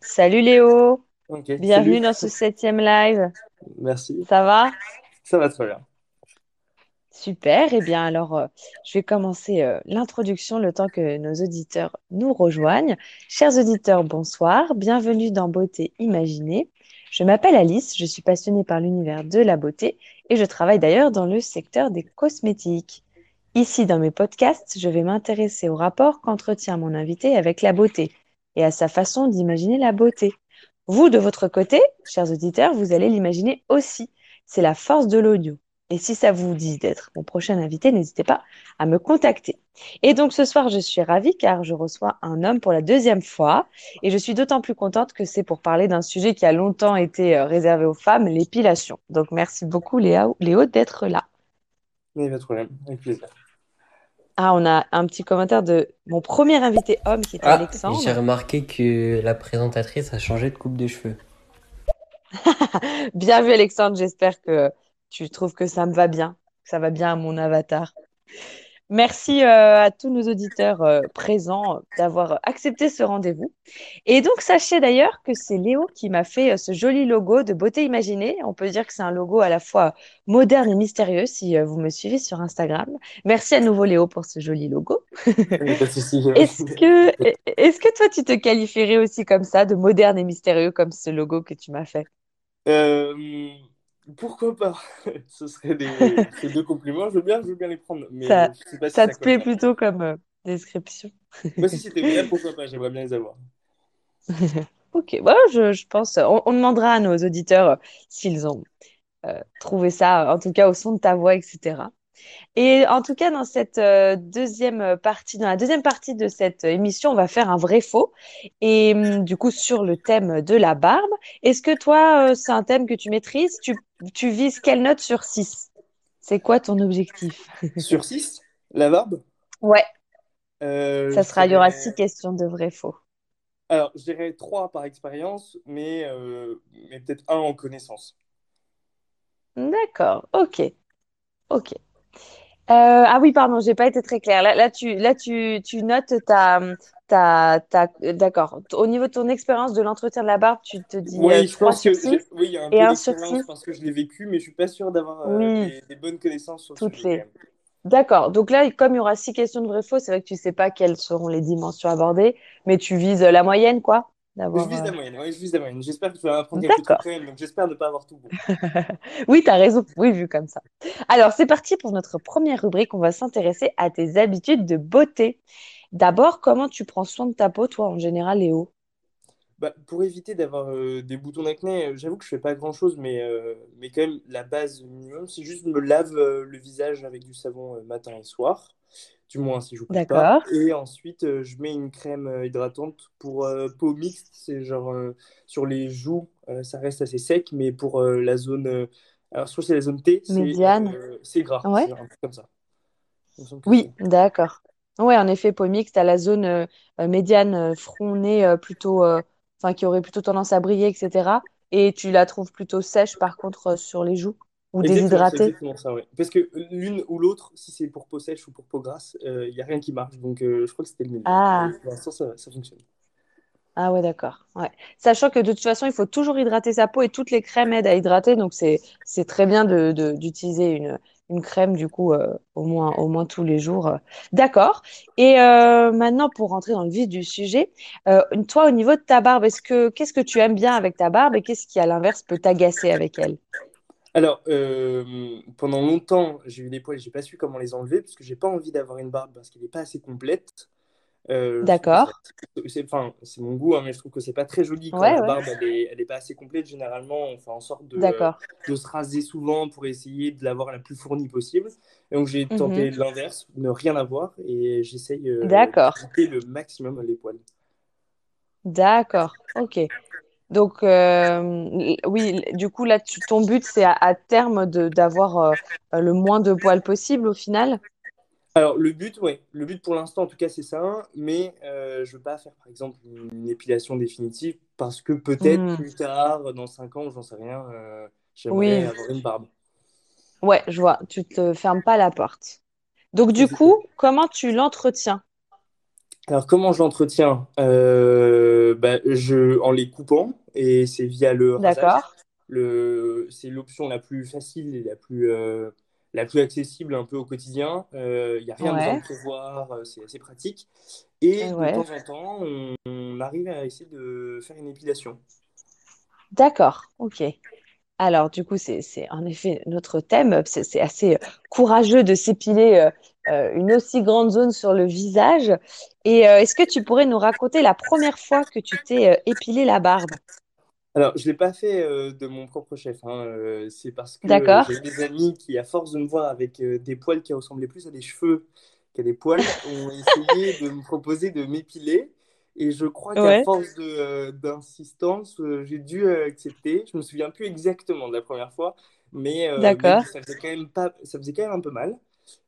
Salut Léo, bienvenue salut. dans ce septième live. Merci. Ça va? Ça va très bien. Super. Eh bien, alors, euh, je vais commencer euh, l'introduction le temps que nos auditeurs nous rejoignent. Chers auditeurs, bonsoir. Bienvenue dans Beauté Imaginée. Je m'appelle Alice, je suis passionnée par l'univers de la beauté et je travaille d'ailleurs dans le secteur des cosmétiques. Ici, dans mes podcasts, je vais m'intéresser au rapport qu'entretient mon invité avec la beauté et à sa façon d'imaginer la beauté. Vous, de votre côté, chers auditeurs, vous allez l'imaginer aussi. C'est la force de l'audio. Et si ça vous dit d'être mon prochain invité, n'hésitez pas à me contacter. Et donc ce soir, je suis ravie car je reçois un homme pour la deuxième fois. Et je suis d'autant plus contente que c'est pour parler d'un sujet qui a longtemps été euh, réservé aux femmes, l'épilation. Donc merci beaucoup Léa, Léo d'être là. Mais pas de problème, avec plaisir. Ah, on a un petit commentaire de mon premier invité homme qui était Ah, j'ai Alexandre. remarqué que la présentatrice a changé de coupe de cheveux. Bien vu Alexandre, j'espère que tu trouves que ça me va bien, que ça va bien à mon avatar. Merci euh, à tous nos auditeurs euh, présents d'avoir accepté ce rendez-vous. Et donc, sachez d'ailleurs que c'est Léo qui m'a fait euh, ce joli logo de Beauté Imaginée. On peut dire que c'est un logo à la fois moderne et mystérieux si vous me suivez sur Instagram. Merci à nouveau Léo pour ce joli logo. Est-ce que, est-ce que toi, tu te qualifierais aussi comme ça, de moderne et mystérieux comme ce logo que tu m'as fait? Pourquoi pas? Ce serait des ces deux compliments. Je veux bien, je veux bien les prendre, mais Ça, je sais pas si ça ça te plaît plutôt comme euh, description? Moi, si c'était vrai, pourquoi pas? J'aimerais bien les avoir. Ok, bon, je, je pense, on, on demandera à nos auditeurs euh, s'ils ont euh, trouvé ça, en tout cas au son de ta voix, etc. Et en tout cas, dans cette euh, deuxième partie, dans la deuxième partie de cette émission, on va faire un vrai faux. Et hum, du coup, sur le thème de la barbe, est-ce que toi, euh, c'est un thème que tu maîtrises? Tu, tu vises quelle note sur 6? C'est quoi ton objectif? Sur 6, la barbe, Ouais, euh, ça sera, il y aura six dirais... questions de vrai faux. Alors, je dirais 3 par expérience, mais, mais peut-être un en connaissance. D'accord, ok, ok. Euh, ah oui, pardon, j'ai pas été très claire. Là, là, tu, là, tu, tu notes ta, ta, ta, d'accord. Au niveau de ton expérience de l'entretien de la barbe, tu te dis euh, Oui, je 3 pense que sur j'ai- 6 oui, il y a un et peu un sur d'expérience 6. parce que je l'ai vécu, mais je suis pas sûr d'avoir euh, Oui, des, des bonnes connaissances sur toutes les. D'accord. Donc là, comme il y aura six questions de vrai-faux, c'est vrai que tu sais pas quelles seront les dimensions abordées, mais tu vises la moyenne, quoi, Je vise la moyenne, ouais, je vise la moyenne. J'espère que tu vas apprendre trucs D'accord. quand même, donc j'espère ne pas avoir tout bon. Oui, tu as raison. Oui, vu comme ça. Alors, c'est parti pour notre première rubrique. On va s'intéresser à tes habitudes de beauté. D'abord, comment tu prends soin de ta peau, toi, en général, Léo? Bah, pour éviter d'avoir euh, des boutons d'acné, euh, j'avoue que je fais pas grand-chose, mais, euh, mais quand même, la base minimum, c'est juste me lave euh, le visage avec du savon matin et soir, du moins si je bouge pas. D'accord. Et ensuite, euh, je mets une crème euh, hydratante pour euh, peau mixte, c'est genre euh, sur les joues, euh, ça reste assez sec, mais pour la zone, alors soit c'est la zone T, c'est Médiane. c'est gras, Ouais. un truc comme ça. Oui, d'accord. Ouais, en effet, peau mixte, à la zone médiane, front, nez, plutôt, enfin, qui aurait plutôt tendance à briller, etc. Et tu la trouves plutôt sèche, par contre, sur les joues ou exactement ça, ouais. Parce que l'une ou l'autre, si c'est pour peau sèche ou pour peau grasse, il n'y a rien qui marche. Donc, euh, je crois que c'était le milieu. Ah, pour l'instant, ça, ça fonctionne. ah ouais, d'accord. Ouais. Sachant que de toute façon, il faut toujours hydrater sa peau et toutes les crèmes aident à hydrater. Donc, c'est, très bien de, de- d'utiliser une, une crème, du coup, euh, au moins, au moins tous les jours. euh. D'accord. Et euh, maintenant, pour rentrer dans le vif du sujet, euh, toi, au niveau de ta barbe, est-ce que, qu'est-ce que tu aimes bien avec ta barbe et qu'est-ce qui, à l'inverse, peut t'agacer avec elle? Alors, euh, pendant longtemps, j'ai eu des poils, j'ai pas su comment les enlever parce que j'ai pas envie d'avoir une barbe parce qu'elle n'est pas assez complète. Euh, D'accord. c'est, enfin, c'est mon goût, hein, mais je trouve que c'est pas très joli quand Ouais, la ouais. barbe elle est, elle est pas assez complète. Généralement, on fait en sorte de, euh, de se raser souvent pour essayer de l'avoir la plus fournie possible. Et donc, j'ai tenté Mhm. l'inverse, ne rien avoir, et j'essaye euh, d'éviter le maximum les poils. D'accord. Ok. Donc, euh, oui, du coup, là, tu- ton but, c'est à, à terme de d'avoir euh, euh, le moins de poils possible au final? Alors, le but, ouais, le but pour l'instant, en tout cas, c'est ça, mais euh, je veux pas faire, par exemple, une épilation définitive parce que peut-être Hmm. plus tard, dans 5 ans, j'en sais rien, j'aimerais Oui, avoir une barbe. ouais, je vois. Tu te fermes pas la porte. Donc, du coup, comment tu l'entretiens? Alors, comment je l'entretiens? Euh, bah, je, en les coupant, et c'est via le rasage. D'accord. Le, c'est l'option la plus facile et la plus, euh, la plus accessible un peu au quotidien. Il n'y a rien besoin de Ouais. prévoir, euh, c'est assez pratique. Et Euh, de temps Ouais. en temps, on, on arrive à essayer de faire une épilation. D'accord. Ok. Alors, du coup, c'est, en effet notre thème. C'est assez euh, courageux de s'épiler euh, euh, une aussi grande zone sur le visage. Et euh, est-ce que tu pourrais nous raconter la première fois que tu t'es euh, épilé la barbe? Alors, je ne l'ai pas fait euh, de mon propre chef. hein, euh, c'est parce que euh, j'ai des amis qui, à force de me voir avec euh, des poils qui ressemblaient plus à des cheveux qu'à des poils, ont essayé de me proposer de m'épiler. Et je crois qu'à force euh, d'insistance, euh, j'ai dû euh, accepter. Je me souviens plus exactement de la première fois, mais, euh, mais ça faisait quand même pas, ça faisait quand même un peu mal.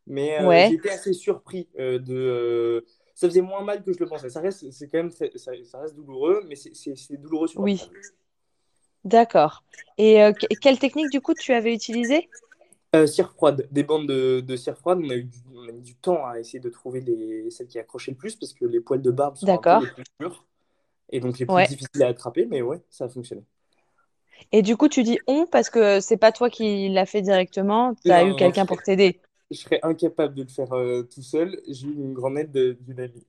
Mais euh, Ouais. j'étais assez surpris euh, de. euh, ça faisait moins mal que je le pensais. Ça reste, c'est quand même, ça, ça reste douloureux, mais c'est douloureux Oui. supportable. D'accord. Et euh, que- quelle technique, du coup, tu avais utilisée? Euh, cire froide, des bandes de, de cire froide. On a eu du, on a mis du temps à essayer de trouver les, celles qui accrochaient le plus parce que les poils de barbe sont un peu les plus durs et donc les plus Ouais. difficiles à attraper. Mais ouais, ça a fonctionné. Et du coup, tu dis on parce que c'est pas toi qui l'as fait directement, tu as Non, eu quelqu'un pour t'aider. Je serais incapable de le faire euh, tout seul. J'ai eu une grande aide de- d'une amie.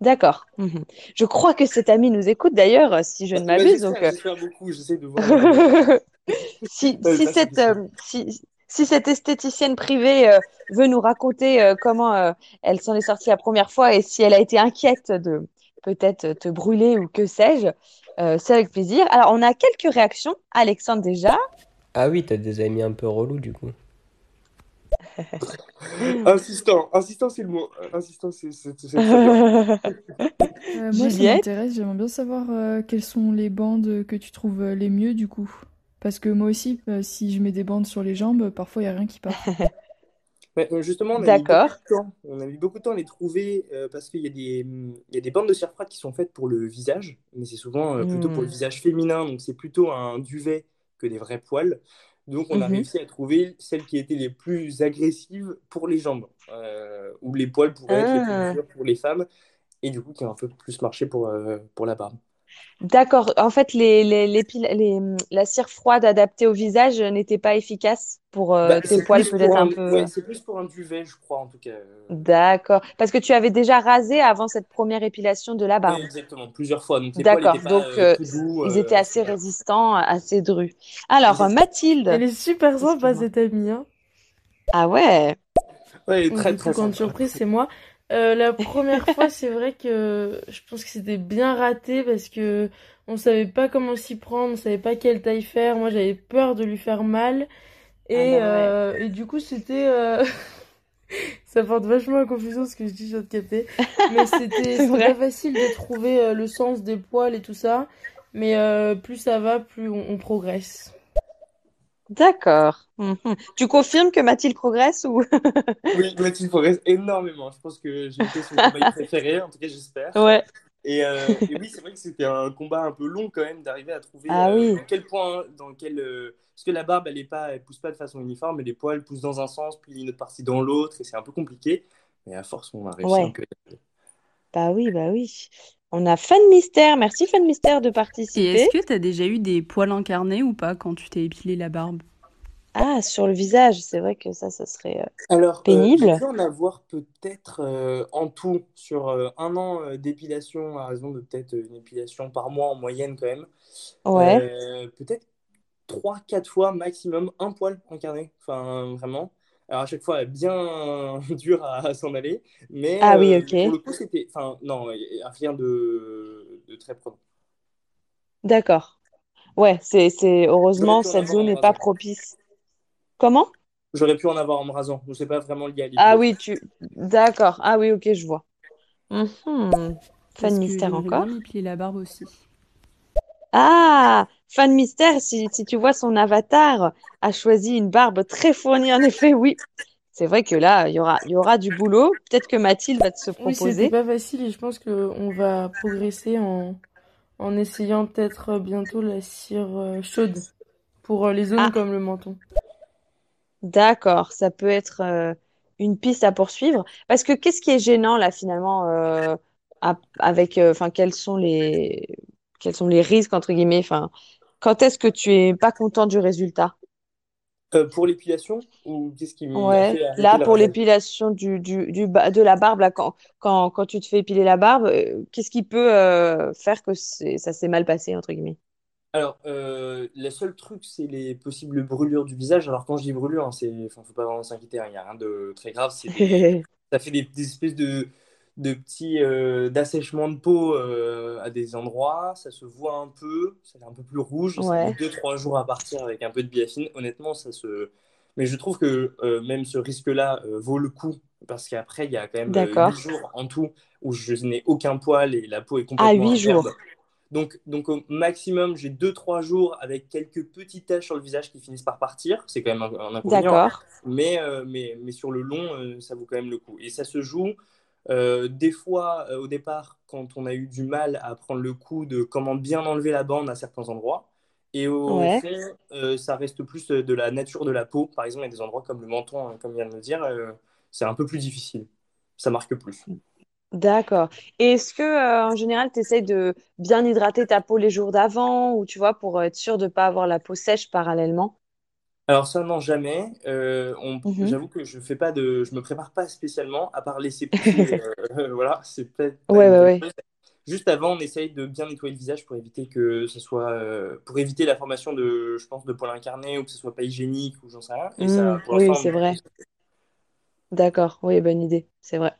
D'accord. Mhm. Je crois que cet ami nous écoute d'ailleurs, euh, si je Bah, ne bah, m'abuse. Donc, j'espère, euh, j'espère beaucoup. J'essaie de voir. euh, si, cette, possible. euh, si, si cette esthéticienne privée euh, veut nous raconter euh, comment euh, elle s'en est sortie la première fois et si elle a été inquiète de peut-être te brûler ou que sais-je, euh, c'est avec plaisir. Alors, on a quelques réactions. Alexandre déjà. Ah oui, t'as des amis un peu relous du coup. Insistant, insistant, c'est le mot. Insistant, c'est. Euh, moi, ça m'intéresse. J'aimerais bien savoir euh, quelles sont les bandes que tu trouves euh, les mieux du coup. Parce que moi aussi, euh, si je mets des bandes sur les jambes, parfois il n'y a rien qui part. Ouais, justement, on a mis beaucoup D'accord. de temps. On a mis beaucoup de temps à les trouver euh, parce qu'il y a des, il y a des bandes de froide qui sont faites pour le visage, mais c'est souvent euh, plutôt pour le Hmm. visage féminin, donc c'est plutôt un duvet que des vrais poils. Donc on a Mhm. réussi à trouver celles qui étaient les plus agressives pour les jambes, euh, où les poils pourraient être les plus Ah. durs pour les femmes, et du coup qui ont un peu plus marché pour, euh, pour la barbe. D'accord. En fait, les, les, les, la cire froide adaptée au visage n'était pas efficace pour euh, Bah, tes poils peut-être un un, peu. ouais, c'est plus pour un duvet, je crois, en tout cas. Euh, D'accord. Parce que tu avais déjà rasé avant cette première épilation de la Oui, barbe. exactement, plusieurs fois. Donc les poils D'accord. Donc, euh, euh, ils étaient assez résistants, assez drus. Alors. Mathilde, Elle est super sympa excuse-moi. cette amie, hein. Ah ouais. Ouais, très coup, très grande sympa. surprise, c'est moi. Euh, la première fois, c'est vrai que je pense que c'était bien raté parce que on savait pas comment s'y prendre, on savait pas quelle taille faire. Moi, j'avais peur de lui faire mal. Ah Et, bah ouais. euh, et du coup, c'était... euh, Ça porte vachement à confusion ce que je dis, je viens de capter. Mais c'était pas facile de trouver euh, le sens des poils et tout ça. Mais euh, plus ça va, plus on, on progresse. D'accord. Mhm. Tu confirmes que Mathilde progresse ou... Oui, Mathilde progresse énormément. Je pense que j'ai été son cobaye préféré, en tout cas j'espère. Ouais. Et, euh, et oui, c'est vrai que c'était un combat un peu long quand même d'arriver à trouver Ah euh, oui. quel point, dans quel, euh, parce que la barbe elle est pas, elle pousse pas de façon uniforme, et les poils poussent dans un sens puis une autre partie dans l'autre, et c'est un peu compliqué. Mais à force, on a réussi un Ouais. Bah oui, bah oui. On a Fan Mystère. Merci Fan Mystère de Et est-ce participer. que t'as déjà eu des poils incarnés ou pas quand tu t'es épilé la barbe? Ah, sur le visage, c'est vrai que ça, ça serait euh, Alors, euh, pénible. j'ai dû en avoir peut-être euh, en tout sur euh, un an euh, d'épilation, à raison de peut-être une épilation par mois en moyenne quand même. Ouais. Euh, peut-être trois, quatre fois maximum un poil incarné. Enfin, vraiment. Alors, à chaque fois, bien dur à, à s'en aller. Mais Ah oui, euh, ok. pour le coup, c'était. Enfin, non, rien de, de très prenant. D'accord. Ouais, c'est, c'est heureusement cette zone n'est pas propice. Comment? J'aurais pu en avoir en me rasant. Je sais pas vraiment lié à Ah l'épilation. oui, tu. D'accord. Ah oui, ok, je vois. Mhm. Fan Mystère encore. bien m'épiler la barbe aussi. Ah, Fan Mystère, si, si tu vois son avatar, a choisi une barbe très fournie, en effet, oui. C'est vrai que là, il y aura, il y aura du boulot. Peut-être que Mathilde va te se Oui, proposer. pas facile et je pense qu'on va progresser en, en essayant peut-être bientôt la cire euh, chaude pour euh, les zones Ah, comme le menton. d'accord. Ça peut être euh, une piste à poursuivre. Parce que qu'est-ce qui est gênant là finalement euh, à- avec, euh, enfin, quels sont les, quels sont les risques entre guillemets, enfin, quand est-ce que tu es pas content du résultat? Euh, pour l'épilation, ou qu'est-ce qui Ouais, fait là pour l'épilation du, du, du de la barbe, là, quand, quand, quand tu te fais épiler la barbe, euh, qu'est-ce qui peut euh, faire que ça s'est mal passé, entre guillemets? Alors, euh, le seul truc, c'est les possibles brûlures du visage. Alors, quand je dis brûlure, hein, c'est, enfin, faut pas vraiment s'inquiéter, hein, il n'y a rien de très grave. Des, ça fait des, des espèces de, de petits euh, d'assèchement de peau euh, à des endroits. Ça se voit un peu, ça fait un peu plus rouge. Ça Ouais, deux, trois jours à partir avec un peu de biafine. Honnêtement, ça se. Mais je trouve que euh, même ce risque-là euh, vaut le coup parce qu'après, il y a quand même euh, huit d'accord. jours en tout où je n'ai aucun poil et la peau est À complètement huit imberbe. jours, Donc, donc au maximum, j'ai deux trois jours avec quelques petites taches sur le visage qui finissent par partir. C'est quand même un, un inconvénient, d'accord. Mais, mais, mais sur le long, ça vaut quand même le coup. Et ça se joue euh, des fois euh, au départ quand on a eu du mal à prendre le coup de comment bien enlever la bande à certains endroits. Et au Ouais. fond, euh, ça reste plus de la nature de la peau. Par exemple, il y a des endroits comme le menton, hein, comme vient de le dire, c'est un peu plus difficile. Ça marque plus. D'accord. Et est-ce que, en général, tu essayes de bien hydrater ta peau les jours d'avant ou tu vois, pour être sûr de ne pas avoir la peau sèche parallèlement? Alors ça, non, jamais. Euh, on- Mhm. j'avoue que je fais pas de, je me prépare pas spécialement, à part laisser pousser. euh, voilà, c'est peut-être Ouais, ouais. Juste avant, on essaye de bien nettoyer le visage pour éviter que ce soit, euh, pour éviter la formation de, je pense, de poils incarnés ou que ce soit pas hygiénique ou j'en sais rien. Et ça, pour oui, c'est vrai. D'accord. Oui, bonne idée. C'est vrai.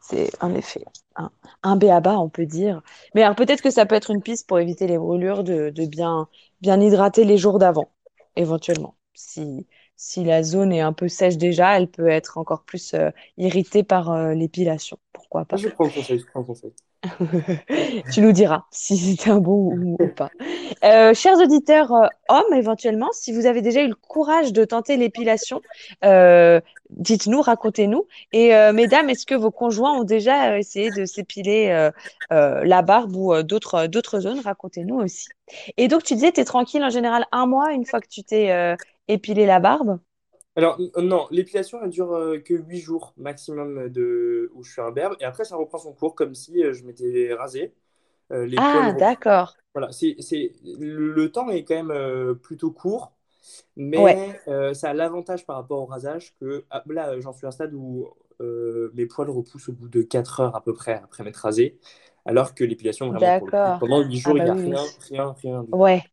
C'est en effet un, un b.a.-ba, on peut dire. Mais alors, peut-être que ça peut être une piste pour éviter les brûlures de, de bien, bien hydrater les jours d'avant, éventuellement. Si, si la zone est un peu sèche déjà, elle peut être encore plus euh, irritée par euh, l'épilation. Pourquoi pas? je prends le conseil, je prends le conseil. Tu nous diras si c'était un bon ou, ou pas. Euh, chers auditeurs hommes, éventuellement, si vous avez déjà eu le courage de tenter l'épilation, dites-nous, racontez-nous. Et mesdames, est-ce que vos conjoints ont déjà essayé de s'épiler la barbe ou d'autres d'autres zones? Racontez-nous aussi. Et donc, tu disais, tu es tranquille en général un mois une fois que tu t'es euh, épilé la barbe? Alors, n- non, l'épilation, elle dure euh, que 8 jours maximum de... où je suis imberbe. Et après, ça reprend son cours comme si euh, je m'étais rasé. Euh, les poils Ah, d'accord. Voilà, c'est, c'est, le, le temps est quand même euh, plutôt court, mais euh, ça a l'avantage par rapport au rasage que ah, là, j'en suis à un stade où euh, mes poils repoussent au bout de 4 heures à peu près après m'être rasé, alors que l'épilation, vraiment, pendant 8 Ah jours, il bah n'y a oui, rien, rien, rien du. Ouais.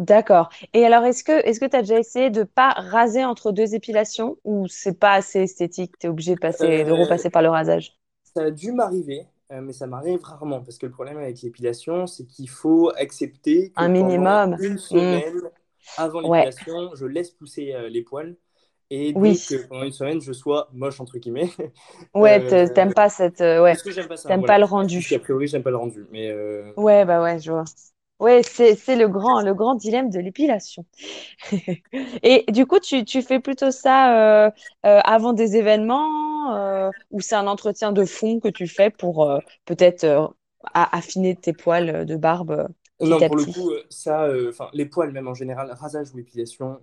D'accord. Et alors, est-ce que est-ce que tu as déjà essayé de pas raser entre deux épilations ou c'est pas assez esthétique, tu es obligé de passer de Euh, repasser par le rasage? ça a dû m'arriver, euh, mais ça m'arrive rarement, parce que le problème avec l'épilation, c'est qu'il faut accepter que Un pendant minimum. une Hmm. semaine avant Ouais. l'épilation, je laisse pousser euh, les poils. Et Oui. donc, euh, pendant une semaine, je sois moche, entre guillemets. Ouais, Euh, te- t'aimes pas cette euh, ouais, parce que j'aime pas ça, t'aimes pas voilà. le Puisqu'a rendu. priori, j'aime pas le rendu. Mais euh, Ouais, bah ouais, je vois. Ouais, c'est le grand le grand dilemme de l'épilation. Et du coup, tu, tu fais plutôt ça euh, euh, avant des événements euh, ou c'est un entretien de fond que tu fais pour peut-être affiner tes poils de barbe non, pour le coup, ça, enfin, les poils, même en général, rasage ou épilation,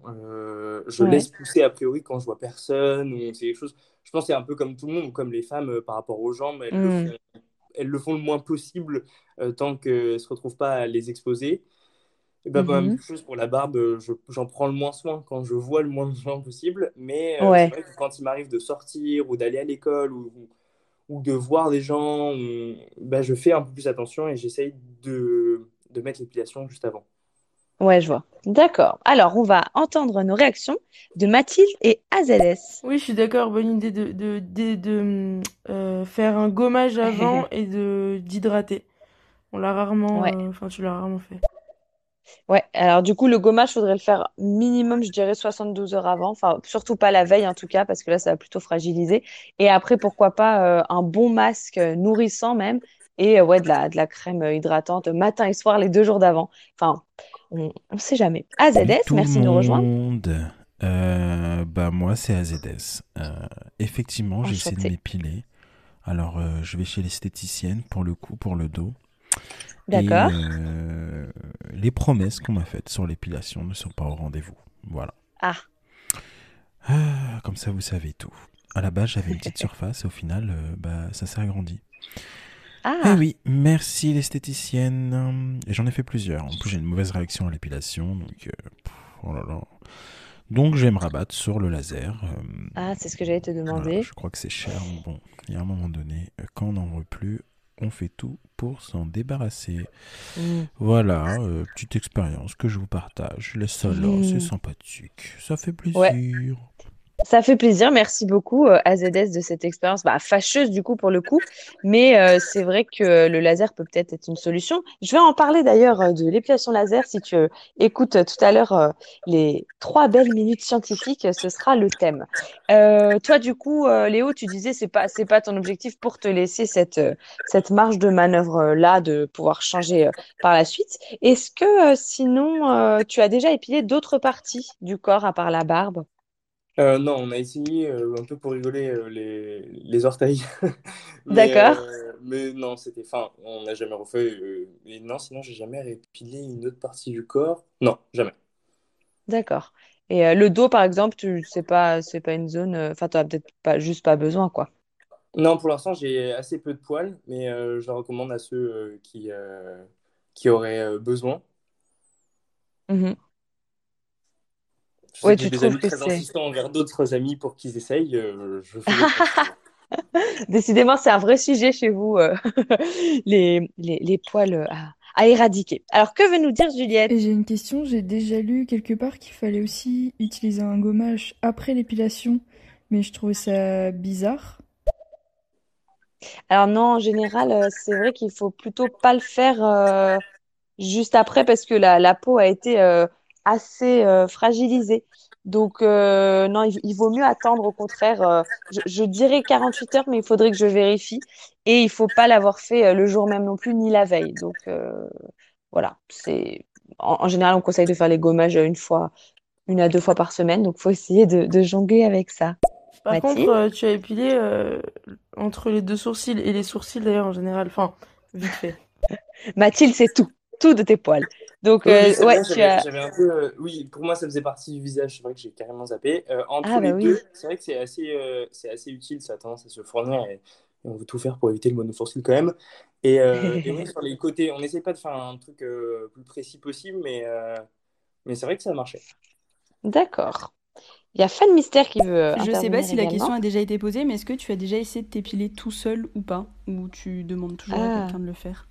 je laisse pousser a priori quand je vois personne ou c'est quelque chose. Je pense que c'est un peu comme tout le monde ou comme les femmes par rapport aux jambes, elles le font, Hmm. Elles le font le moins possible euh, tant qu'elles ne se retrouvent pas à les exposer. Et ben, bah, même chose pour la barbe, euh, je- j'en prends le moins soin quand je vois le moins de gens possible. Mais euh, Ouais. vrai que quand il m'arrive de sortir ou d'aller à l'école ou, ou de voir des gens, ou- bah, je fais un peu plus attention et j'essaye de, de mettre l'épilation juste avant. Ouais, je vois. D'accord. Alors, on va entendre nos réactions de Mathilde et AZS. Oui, je suis d'accord, bonne idée de, de, de, de, euh, faire un gommage avant et de d'hydrater. On l'a rarement, Ouais. euh, enfin tu l'as rarement fait. Ouais. Alors, du coup, le gommage, faudrait le faire minimum, je dirais, 72 heures avant. Enfin, surtout pas la veille, en tout cas, parce que là, ça va plutôt fragiliser. Et après, pourquoi pas euh, un bon masque nourrissant même. Et euh, ouais, de la, de la crème hydratante matin et soir les deux jours d'avant. Enfin, on ne sait jamais. AZS, merci de nous rejoindre. monde. Euh, bah moi c'est AZS. Euh, effectivement, j'essaie de Enchantée. m'épiler. Alors euh, je vais chez l'esthéticienne pour le cou, pour le dos. D'accord. euh, les promesses qu'on m'a faites sur l'épilation ne sont pas au rendez-vous. Voilà. Ah, Ah, comme ça vous savez tout. À la base, j'avais une petite surface et au final, bah, ça s'est agrandi. Eh Ah, oui, merci l'esthéticienne. Et j'en ai fait plusieurs. En plus, j'ai une mauvaise réaction à l'épilation, donc euh, pff, oh là là. Donc, je vais me rabattre sur le laser. euh, ah, c'est ce que j'allais te voilà, demander. je crois que c'est cher. mais Bon, il y a un moment donné, euh, quand on n'en veut plus, on fait tout pour s'en débarrasser. Mm. Voilà, euh, petite expérience que je vous partage. Je laisse ça là, Mm. c'est sympathique. Ça fait Ouais. Ça fait plaisir. Merci beaucoup, euh, AZS, de cette expérience bah, fâcheuse, du coup, pour le coup. Mais euh, c'est vrai que le laser peut peut-être être une solution. Je vais en parler d'ailleurs euh, de l'épilation laser. Si tu euh, écoutes tout à l'heure euh, les trois belles minutes scientifiques, ce sera le thème. Toi, du coup, Léo, tu disais c'est pas c'est pas ton objectif pour te laisser cette cette marge de manœuvre là de pouvoir changer par la suite. Est-ce que sinon tu as déjà épilé d'autres parties du corps à part la barbe? Euh, non, on a essayé euh, un peu pour rigoler euh, les, les orteils. Mais, D'accord. mais non, c'était. Enfin, on n'a jamais refait. et non, sinon, j'ai jamais épilé une autre partie du corps. Non, jamais. D'accord. Et le dos, par exemple, tu c'est pas c'est pas une zone. Enfin, tu peut-être pas juste pas besoin, quoi. Non, pour l'instant, j'ai assez peu de poils, mais je le recommande à ceux qui, qui auraient besoin. Mhm. Je sais Ouais, que j'ai tu des trouves amis que très insistants envers d'autres amis pour qu'ils essayent. euh, je. Décidément, c'est un vrai sujet chez vous, euh, les, les, les poils euh, à, à éradiquer. Alors, que veut nous dire Juliette? Et j'ai une question, j'ai déjà lu quelque part qu'il fallait aussi utiliser un gommage après l'épilation, mais je trouvais ça bizarre. Alors non, en général, c'est vrai qu'il faut plutôt pas le faire euh, juste après parce que la, la peau a été euh, assez euh, fragilisée. Donc euh, non, il, il vaut mieux attendre au contraire. euh, je, je dirais 48 heures, mais il faudrait que je vérifie. Et il faut pas l'avoir fait le jour même non plus, ni la veille. Donc voilà, c'est en, en général, on conseille de faire les gommages une fois, une à deux fois par semaine. Donc faut essayer de, de jongler avec ça. Par contre, Mathilde? euh, tu as épilé entre les deux sourcils et les sourcils d'ailleurs en général. Enfin, vite fait. Mathilde, c'est tout, tout de tes poils. Donc Oui, oui, euh, ouais, vrai, tu as. un peu. euh, oui, pour moi, ça faisait partie du visage. C'est vrai que j'ai carrément zappé. Euh, entre Ah bah les oui. deux, c'est vrai que c'est assez, euh, c'est assez utile. Ça a tendance à se fournir et, et on veut tout faire pour éviter le monosourcil quand même. Et, euh, et oui, sur les côtés, on n'essaie pas de faire un truc euh, plus précis possible, mais, euh, mais c'est vrai que ça a marché. D'accord. Il y a Fan Mystère qui veut Je sais pas si la question a déjà été posée, mais est-ce que tu as déjà essayé de t'épiler tout seul ou pas? Ou tu demandes toujours à Ah, quelqu'un de le faire?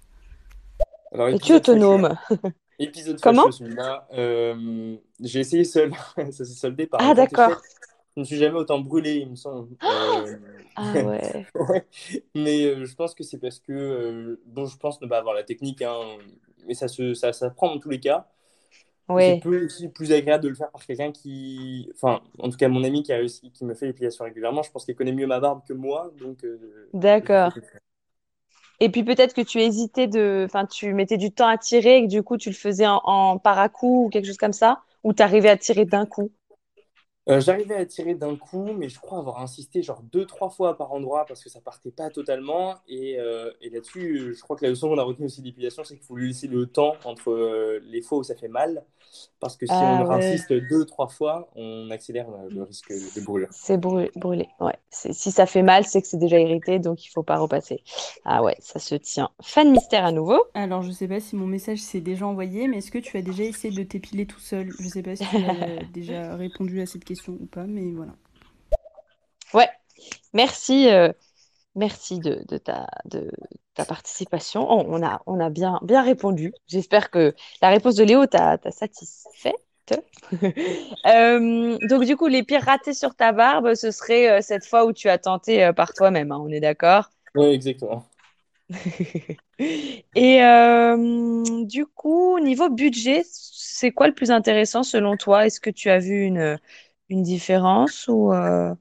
Alors, es-tu autonome? Épisode Comment? celui-là. Euh, j'ai essayé seul. Ça s'est soldé par Ah d'accord. Je ne me suis jamais autant brûlé, il me semble. Euh, Ah ouais. Ouais, mais euh, je pense que c'est parce que, euh, bon, je pense ne pas avoir la technique, hein, mais ça se, ça, ça prend dans tous les cas. C'est Ouais. aussi plus agréable de le faire par quelqu'un qui, enfin, en tout cas mon ami qui a réussi, qui me fait l'épilation régulièrement, je pense qu'il connaît mieux ma barbe que moi, donc euh, D'accord. Et puis peut-être que tu hésitais de, enfin tu mettais du temps à tirer et que du coup tu le faisais en, en par à coup ou quelque chose comme ça, ou t'arrivais à tirer d'un coup. Euh, j'arrivais à tirer d'un coup, mais je crois avoir insisté genre deux, trois fois par endroit parce que ça partait pas totalement. Et, euh, et là-dessus, je crois que la leçon qu'on a retenue aussi de l'épilation, c'est qu'il faut lui laisser le temps entre euh, les fois où ça fait mal. Parce que si Ah on ouais. insiste deux, trois fois, on accélère euh, le risque de brûlure. C'est brûlé, brûlé. Ouais. Si ça fait mal, c'est que c'est déjà irrité, donc il faut pas repasser. Ah ouais, ça se tient. Fan Mystère à nouveau. Alors, je sais pas si mon message s'est déjà envoyé, mais est-ce que tu as déjà essayé de t'épiler tout seul? Je sais pas si tu as déjà répondu à cette question ou pas, mais voilà. Ouais. Merci, euh, merci de, de ta, de ta participation. On, on a, on a bien, bien répondu. J'espère que la réponse de Léo t'a t'a satisfaite. Euh, donc du coup, les pires ratés sur ta barbe, ce serait euh, cette fois où tu as tenté euh, par toi-même, hein, on est d'accord? Oui, exactement. Et euh, du coup, niveau budget, c'est quoi le plus intéressant selon toi? Est-ce que tu as vu une, une différence ou euh,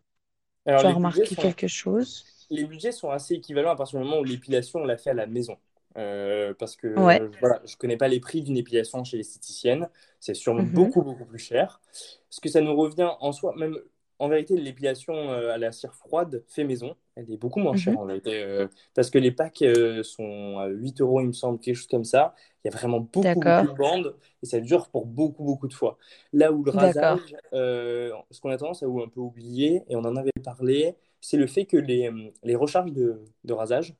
Alors, tu as les remarqué sont, quelque chose? les budgets sont assez équivalents à partir du moment où l'épilation, on l'a fait à la maison. Euh, parce que Ouais. voilà, je ne connais pas les prix d'une épilation chez l'esthéticienne. C'est sûrement Mhm. beaucoup, beaucoup plus cher. Ce que ça nous revient en soi, même en vérité, l'épilation euh, à la cire froide fait maison, elle est beaucoup moins chère Mhm. en vérité. euh, parce que les packs euh, sont à 8 euros, il me semble, quelque chose comme ça. Il y a vraiment beaucoup, beaucoup de bandes et ça dure pour beaucoup, beaucoup de fois. Là où le rasage, euh, ce qu'on a tendance à un peu oublier, et on en avait parlé, c'est le fait que les, les recharges de, de rasage,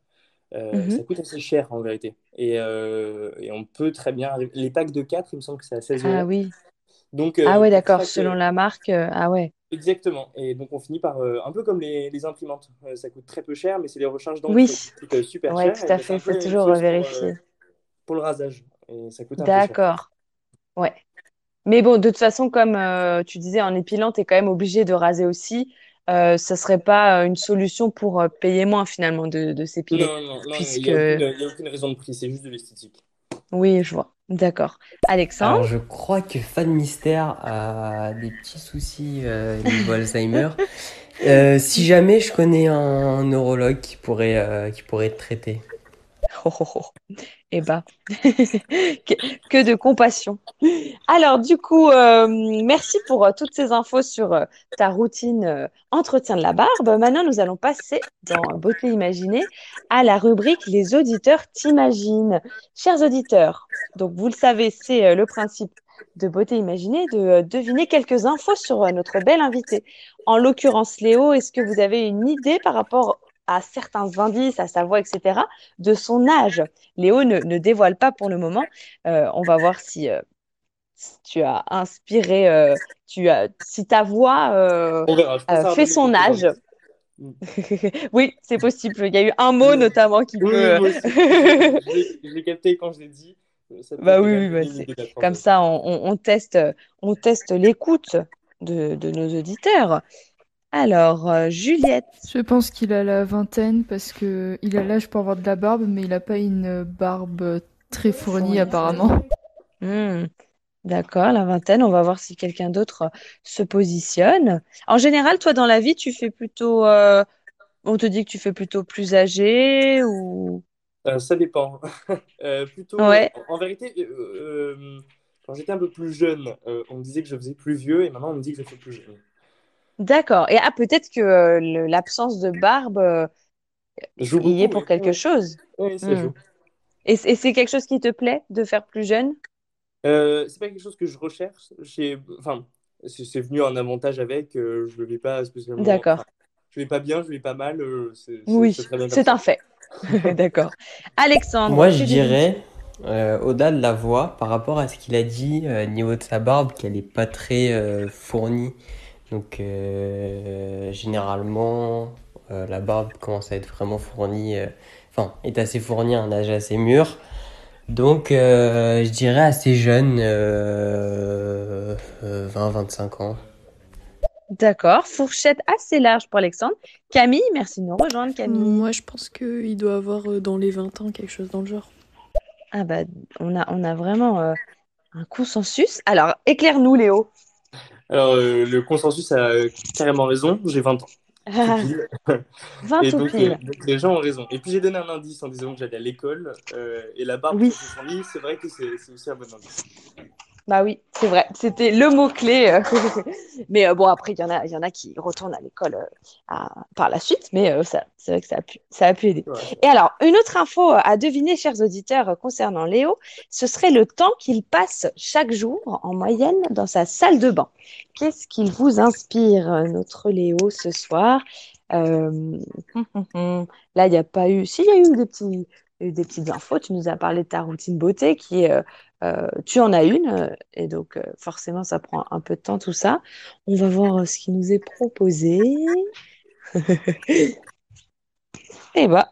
Mhm. ça coûte assez cher en vérité. Et, et on peut très bien arriver. Les packs de 4, il me semble que c'est à 16 Ah euros. oui. Donc, Ah ouais, d'accord. Selon la marque, ah ouais. Exactement. Et donc, on finit par, euh, un peu comme les, les imprimantes, Euh, ça coûte très peu cher, mais c'est les recharges d'encre Oui. qui coûtent super Ouais, cher. tout Et à fait. Il faut toujours pour, vérifier. euh, pour le rasage. Et ça coûte un peu cher. D'accord. Ouais. Mais bon, de toute façon, comme tu disais, en épilant, tu es quand même obligé de raser aussi. Euh, ça serait pas une solution pour payer moins finalement de, de s'épiler. Non, non, non, il Puisque, n'y a il y a aucune raison de prix, c'est juste de l'esthétique. oui, je vois. D'accord. Alexandre? Alors, je crois que Fan Mystère a des petits soucis euh, niveau Alzheimer. Euh, si jamais je connais un neurologue qui pourrait, euh, qui pourrait te traiter. Oh, oh. Eh ben, que, de compassion. Alors, du coup, euh, merci pour euh, toutes ces infos sur euh, ta routine entretien de la barbe. Maintenant, nous allons passer dans Beauté imaginée à la rubrique Les auditeurs t'imaginent. Chers auditeurs, donc vous le savez, c'est le principe de Beauté imaginée de deviner quelques infos sur notre belle invitée. En l'occurrence, Léo, est-ce que vous avez une idée par rapport à certains indices, à sa voix, etc., de son âge? Léo ne, ne dévoile pas pour le moment. Euh, on va voir si, euh, si tu as inspiré, euh, tu as, si ta voix verra, fait son âge. Oui, c'est possible. Il y a eu un mot notamment qui Oui, peut. Je l'ai- capté quand je l'ai dit. Bah oui, oui, bah comme ça, on, on- on teste, on teste l'écoute de, de nos auditeurs. Alors, euh, Juliette, Je pense qu'il a la vingtaine parce que il a l'âge pour avoir de la barbe, mais il a pas une barbe très fournie apparemment. Hmm, d'accord, la vingtaine. On va voir si quelqu'un d'autre euh, se positionne. En général, toi, dans la vie, tu fais plutôt, euh, on te dit que tu fais plutôt plus âgé ou? Euh, ça dépend. Euh, plutôt, Ouais, en, en vérité, euh, euh, quand j'étais un peu plus jeune, euh, on me disait que je faisais plus vieux et maintenant on me dit que je fais plus jeune. D'accord. Et ah, peut-être que euh, l'absence de barbe euh, joue y est pour oui. quelque chose. oui, ça Hmm. joue. Et, c'est quelque chose qui te plaît de faire plus jeune? Euh, c'est pas quelque chose que je recherche. Enfin, c'est c'est venu un avantage avec. euh, je le vais pas spécialement. D'accord. enfin, je vais pas bien, je vais pas mal. euh, Oui, c'est un fait. D'accord. Alexandre, Moi, je dirais, euh, au-delà de la voix, par rapport à ce qu'il a dit euh, au niveau de sa barbe, qu'elle est pas très euh, fournie. Donc, euh, généralement, euh, la barbe commence à être vraiment fournie, euh, enfin, est assez fournie à un âge assez mûr. Donc, euh, je dirais assez jeune, euh, 20-25 ans. D'accord. Fourchette assez large pour Alexandre. Camille, merci de nous rejoindre, Camille. Moi, je pense qu'il doit avoir euh, dans les 20 ans quelque chose dans le genre. Ah bah, on a, on a vraiment euh, un consensus. Alors, éclaire-nous, Léo. Alors, euh, le consensus a carrément raison. J'ai 20 ans. Tout pile. 20 Et tout donc, pile. euh, donc les gens ont raison. Et puis j'ai donné un indice en disant que j'allais à l'école. euh, et la barbe Oui. c'est vrai que c'est aussi un bon indice. Bah oui, c'est vrai. C'était le mot-clé. euh. Mais euh, bon, après, il y en a, il y en a qui retournent à l'école euh, par la suite. Mais ça, c'est vrai que ça a pu, ça a pu aider. Ouais. Et alors, une autre info à deviner, chers auditeurs, concernant Léo, ce serait le temps qu'il passe chaque jour en moyenne dans sa salle de bain. Qu'est-ce qu'il vous inspire, notre Léo, ce soir? Euh, hum, hum, hum. Là, il n'y a pas eu. Si, il y a eu des petits, eu des petites infos. Tu nous as parlé de ta routine beauté qui est. euh, euh, tu en as une, euh, et donc euh, forcément, ça prend un peu de temps, tout ça. On va voir euh, ce qui nous est proposé. Et bah,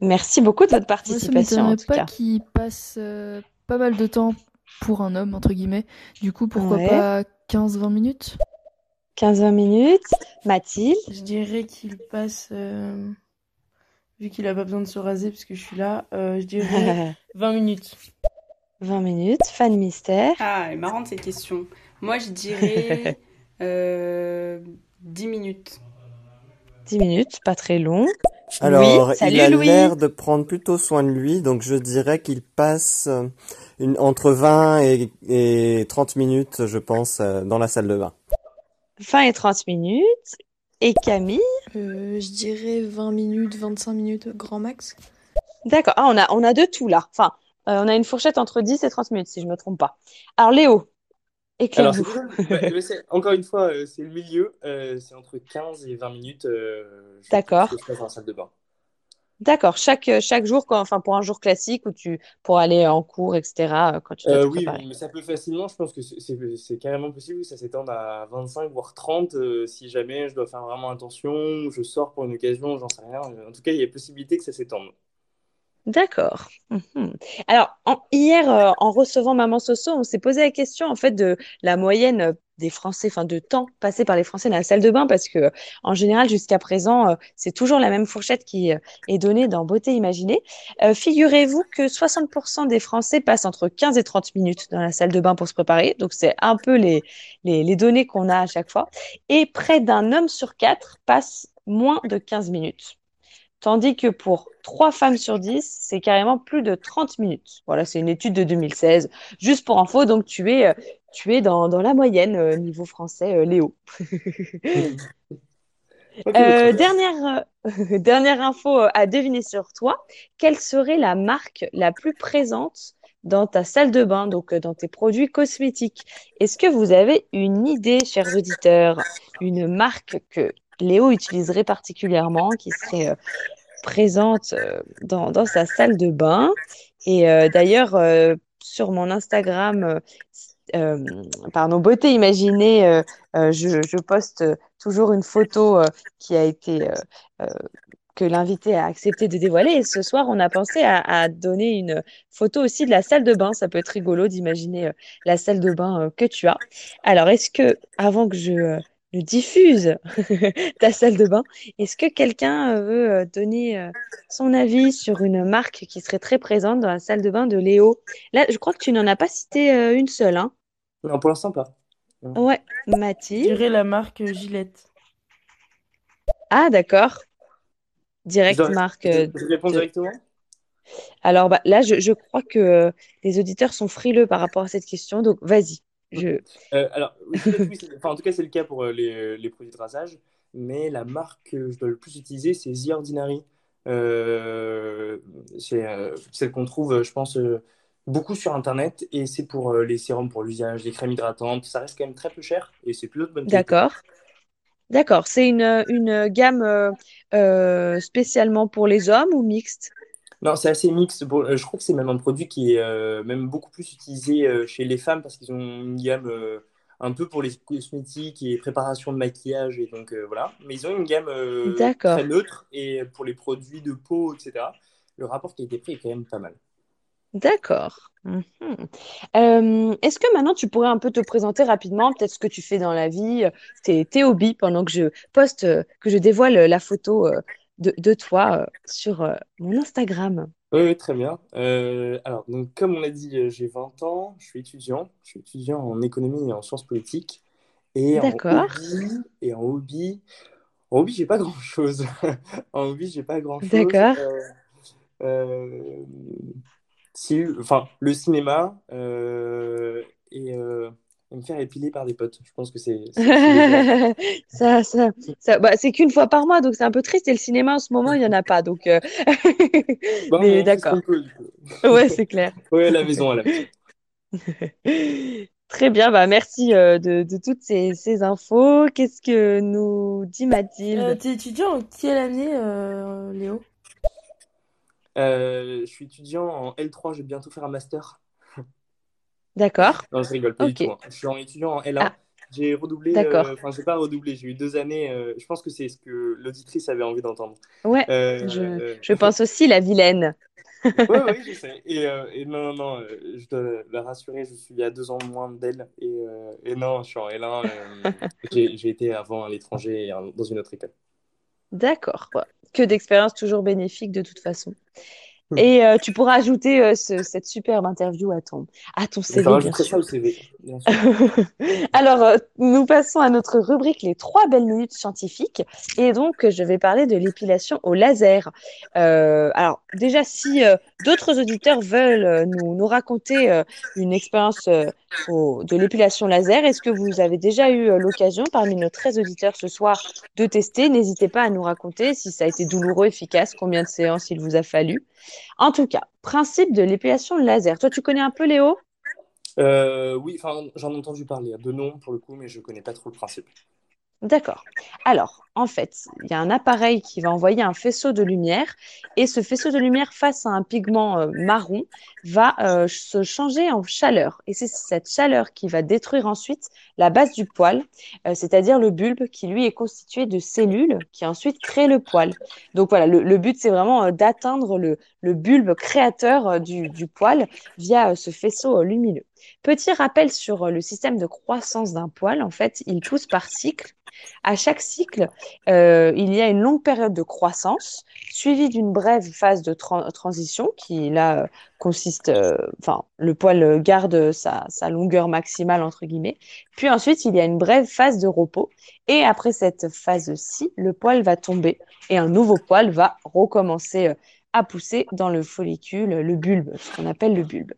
merci beaucoup de votre Moi, ça participation, en pas qu'il passe euh, pas mal de temps pour un homme, entre guillemets. Du coup, pourquoi Ouais. pas 15-20 minutes? 15-20 minutes. Mathilde? Je dirais qu'il passe, euh, vu qu'il a pas besoin de se raser parce que je suis là, euh, je dirais 20 minutes. 20 minutes. Fan mystère. Ah, elle est marrante cette question. Moi, je dirais euh, 10 minutes. 10 minutes, pas très long. Alors, Oui, salut il a l'air de prendre plutôt soin de lui, donc je dirais qu'il passe euh, une, entre 20 et, et 30 minutes, je pense, euh, dans la salle de bain. 20 et 30 minutes. Et Camille? Euh, je dirais 20 minutes, 25 minutes grand max. D'accord. Ah, on a, on a de tout là. Enfin, euh, on a une fourchette entre 10 et 30 minutes, si je me trompe pas. Alors, Léo. Mais c'est- encore une fois, euh, c'est le milieu. euh, c'est entre 15 et 20 minutes, euh, je D'accord. je passe dans la salle de bain. D'accord. Chaque, euh, chaque jour, quand, enfin, pour un jour classique où tu, pour aller en cours, etc., euh, quand tu dois Euh, te oui, mais ça peut facilement, je pense que c'est carrément possible, que ça s'étende à 25, voire 30, euh, si jamais je dois faire vraiment attention, je sors pour une occasion, j'en sais rien. En tout cas, il y a possibilité que ça s'étende. D'accord. Mhm. Alors, en- hier, euh, en recevant Maman Soso, on s'est posé la question, en fait, de la moyenne euh, des Français, enfin, de temps passé par les Français dans la salle de bain, parce que, en général, jusqu'à présent, euh, c'est toujours la même fourchette qui euh, est donnée dans Beauté Imaginée. Euh, figurez-vous que 60% des Français passent entre 15 et 30 minutes dans la salle de bain pour se préparer. Donc, c'est un peu les, les, données qu'on a à chaque fois. Et près d'un homme sur quatre passe moins de 15 minutes. Tandis que pour 3 femmes sur 10, c'est carrément plus de 30 minutes. Voilà, c'est une étude de 2016. Juste pour info, donc tu es, tu es dans, dans la moyenne euh, niveau français, euh, Léo. Euh, dernière, euh, dernière info à deviner sur toi. Quelle serait la marque la plus présente dans ta salle de bain, donc dans tes produits cosmétiques? Est-ce que vous avez une idée, chers auditeurs, une marque que Léo utiliserait particulièrement, qui serait euh, présente dans, dans sa salle de bain? Et d'ailleurs, sur mon Instagram, euh, euh, pardon, Beauté Imaginée, euh, euh, je, poste toujours une photo qui a été que l'invité a accepté de dévoiler. Et ce soir, on a pensé à, à donner une photo aussi de la salle de bain. Ça peut être rigolo d'imaginer la salle de bain que tu as. Alors, est-ce que, avant que je ne diffuse ta salle de bain, est-ce que quelqu'un veut donner son avis sur une marque qui serait très présente dans la salle de bain de Léo? Là, je crois que tu n'en as pas cité une seule, hein? Non, pour l'instant, pas. Non. Ouais, Je Mathilde. dirais la marque Gillette. Ah, d'accord. Je Direct dois- marque je- euh, je réponds de... directement? Alors bah, là, je, je crois que euh, les auditeurs sont frileux par rapport à cette question, donc vas-y. Je... Euh, alors, oui, enfin, en tout cas, c'est le cas pour euh, les, les produits de rasage, mais la marque que je dois le plus utiliser, c'est The Ordinary. Euh, c'est euh, celle qu'on trouve, euh, je pense, euh, beaucoup sur Internet, et c'est pour euh, les sérums pour l'usage, les crèmes hydratantes. Ça reste quand même très peu cher, et c'est plutôt de bonne qualité. D'accord. D'accord. C'est une, une gamme euh, euh, spécialement pour les hommes ou mixte? Non, c'est assez mixte. Bon, je crois que c'est même un produit qui est euh, même beaucoup plus utilisé chez les femmes parce qu'ils ont une gamme un peu pour les cosmétiques et préparation de maquillage et donc voilà. Mais ils ont une gamme très neutre et pour les produits de peau, etc. Le rapport qualité-prix est quand même pas mal. D'accord. Mhm. Euh, est-ce que maintenant tu pourrais un peu te présenter rapidement, peut-être ce que tu fais dans la vie, euh, tes, tes hobbies, pendant que je poste, euh, que je dévoile la photo de, de toi sur mon Instagram? Oui, oui, très bien. Euh, alors, donc, comme on l'a dit, j'ai 20 ans, je suis étudiant. Je suis étudiant en économie et en sciences politiques. Et en D'accord. hobby, et en hobby, en hobby, j'ai pas grand-chose. En hobby, j'ai pas grand-chose. D'accord. Euh, euh, si, enfin, le cinéma euh, et, euh, et me faire épiler par des potes. Je pense que c'est. Ça, ça, ça, bah, c'est qu'une fois par mois, donc c'est un peu triste. Et le cinéma en ce moment, il n'y en a pas. Donc, euh, Bon, mais ce d'accord. coup. Ouais, c'est clair. Ouais, à la maison, à la maison. Très bien, bah merci euh, de, de toutes ces, ces infos. Qu'est-ce que nous dit Euh, Mathilde? t'es étudiant en quelle année, euh, Léo? Euh, je suis étudiant en L3, je vais bientôt faire un master. D'accord. Non, je rigole pas du tout. hein. Je suis en étudiant en L1. Ah, J'ai redoublé, d'accord. euh, enfin, j'ai pas redoublé, j'ai eu deux années. euh, je pense que c'est ce que l'auditrice avait envie d'entendre. Ouais, Euh, je, euh, je pense aussi la vilaine. ouais, ouais, je sais. Et, euh, et non, non, non, euh, je dois la rassurer, je suis à deux ans moins d'elle. Et, euh, et non, je suis en L1. euh, j'ai été avant à l'étranger dans une autre école. D'accord. Que d'expériences toujours bénéfiques de toute façon. Et euh, tu pourras ajouter euh, ce- cette superbe interview à ton, à ton CV, bien rajouterai ça sûr. au CV, bien sûr. Alors, euh, nous passons à notre rubrique Les trois belles minutes scientifiques. Et donc, je vais parler de l'épilation au laser. Alors, déjà, si d'autres auditeurs veulent nous, nous raconter une expérience au- de l'épilation laser, est-ce que vous avez déjà eu l'occasion, parmi nos 13 auditeurs ce soir, de tester? N'hésitez pas à nous raconter si ça a été douloureux, efficace, combien de séances il vous a fallu. En tout cas, principe de l'épilation laser. Toi, tu connais un peu, Léo? Euh, oui, j'en ai entendu parler, de nom pour le coup, mais je connais pas trop le principe. D'accord. Alors, en fait, il y a un appareil qui va envoyer un faisceau de lumière et ce faisceau de lumière face à un pigment euh, marron va euh, se changer en chaleur. Et c'est cette chaleur qui va détruire ensuite la base du poil, euh, c'est-à-dire le bulbe qui lui est constitué de cellules qui ensuite créent le poil. Donc voilà, le, but c'est vraiment d'atteindre le, bulbe créateur du, poil via ce faisceau lumineux. Petit rappel sur euh, le système de croissance d'un poil, en fait, il pousse par cycle. À chaque cycle, euh, il y a une longue période de croissance, suivie d'une brève phase de tra- transition qui, là, euh, consiste, enfin, le poil garde sa, sa longueur maximale, entre guillemets. Puis ensuite, il y a une brève phase de repos. Et après cette phase-ci, le poil va tomber et un nouveau poil va recommencer à pousser dans le follicule, le bulbe, ce qu'on appelle le bulbe.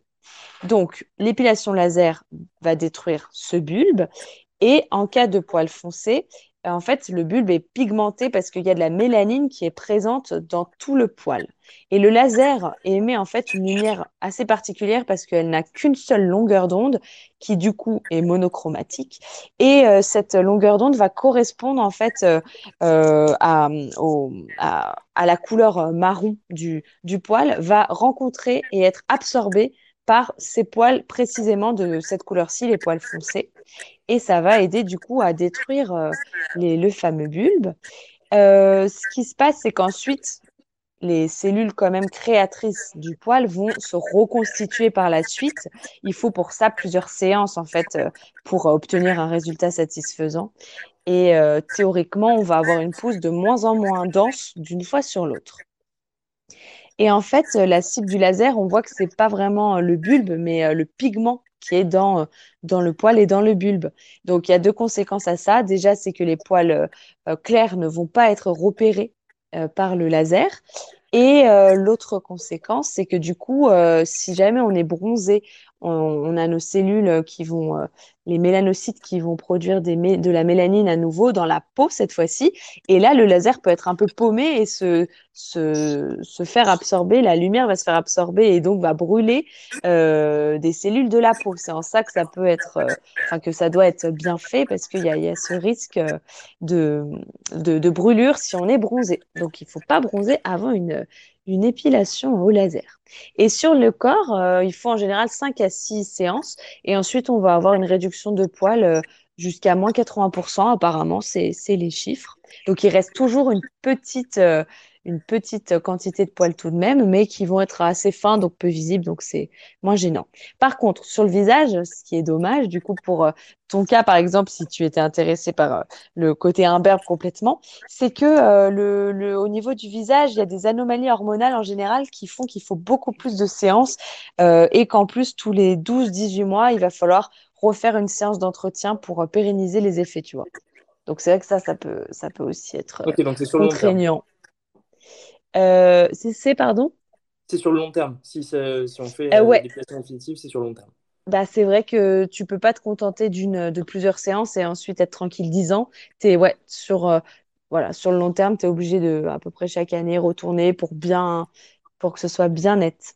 Donc, l'épilation laser va détruire ce bulbe et en cas de poil foncé, euh, en fait, le bulbe est pigmenté parce qu'il y a de la mélanine qui est présente dans tout le poil. Et le laser émet en fait une lumière assez particulière parce qu'elle n'a qu'une seule longueur d'onde qui du coup est monochromatique. Et euh, cette longueur d'onde va correspondre en fait euh, à, la couleur marron du poil, va rencontrer et être absorbée par ces poils précisément de cette couleur-ci, les poils foncés et ça va aider du coup à détruire euh, le fameux bulbe. Euh, ce qui se passe, c'est qu'ensuite, les cellules quand même créatrices du poil vont se reconstituer par la suite. Il faut pour ça plusieurs séances en fait euh, pour obtenir un résultat satisfaisant. Et théoriquement, on va avoir une pousse de moins en moins dense d'une fois sur l'autre. Et en fait, euh, la cible du laser, on voit que c'est pas vraiment euh, le bulbe, mais euh, le pigment qui est dans, dans le poil et dans le bulbe. Donc, il y a deux conséquences à ça. Déjà, c'est que les poils clairs ne vont pas être repérés par le laser. Et l'autre conséquence, c'est que du coup, si jamais on est bronzé, on, a nos cellules qui vont, les mélanocytes qui vont produire de la mélanine à nouveau dans la peau cette fois-ci. Et là, le laser peut être un peu paumé et se, se, faire absorber, la lumière va se faire absorber et donc va brûler euh, des cellules de la peau. C'est en ça que ça peut être, euh, enfin que ça doit être bien fait parce qu'il y y a ce risque euh, de, de, de brûlure si on est bronzé. Donc il faut pas bronzer avant une, une épilation au laser. Et sur le corps, euh, il faut en général 5 à 6 séances et ensuite on va avoir une réduction de poils euh, jusqu'à moins 80% apparemment, c'est c'est les chiffres. Donc il reste toujours une petite euh, une petite quantité de poils tout de même, mais qui vont être assez fins, donc peu visibles, donc c'est moins gênant. Par contre, sur le visage, ce qui est dommage, du coup, pour euh, ton cas, par exemple, si tu étais intéressé par euh, le côté imberbe complètement, c'est que euh, le, le, au niveau du visage, il y a des anomalies hormonales en général qui font qu'il faut beaucoup plus de séances euh, et qu'en plus, tous les 12-18 mois, il va falloir refaire une séance d'entretien pour euh, pérenniser les effets, tu vois. Donc c'est vrai que ça, ça peut, ça peut aussi être donc sur contraignant. Euh, c'est, pardon? C'est sur le long terme. Si, si on fait Euh, euh, ouais, l'épilation définitive, c'est sur le long terme. bah c'est vrai que tu peux pas te contenter d'une de plusieurs séances et ensuite être tranquille 10 ans. T'es ouais sur euh, voilà sur le long terme, tu es obligé de à peu près chaque année retourner pour bien pour que ce soit bien net.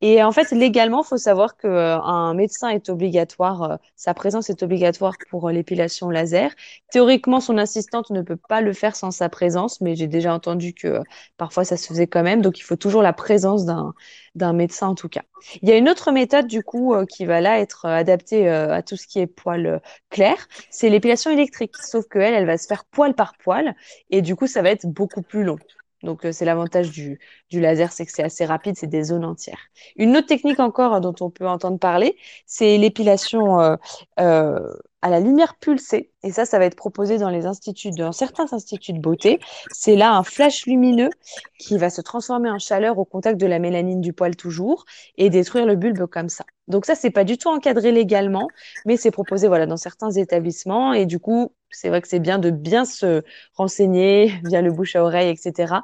Et en fait, légalement, il faut savoir qu'un médecin est obligatoire, euh, sa présence est obligatoire pour euh, l'épilation laser. Théoriquement, son assistante ne peut pas le faire sans sa présence, mais j'ai déjà entendu que euh, parfois ça se faisait quand même. Donc, il faut toujours la présence d'un d'un médecin en tout cas. Il y a une autre méthode du coup euh, qui va là être euh, adaptée euh, à tout ce qui est poil euh, clair, c'est l'épilation électrique. Sauf que elle, elle va se faire poil par poil et du coup, ça va être beaucoup plus long. Donc, euh, c'est l'avantage du, laser, c'est que c'est assez rapide, c'est des zones entières. Une autre technique encore euh, dont on peut entendre parler, c'est l'épilation euh, euh, à la lumière pulsée. Et ça, ça va être proposé dans les instituts, dans certains instituts de beauté. C'est là un flash lumineux qui va se transformer en chaleur au contact de la mélanine du poil toujours et détruire le bulbe comme ça. Donc ça, c'est pas du tout encadré légalement, mais c'est proposé voilà dans certains établissements et du coup, c'est vrai que c'est bien de bien se renseigner via le bouche à oreille, etc.,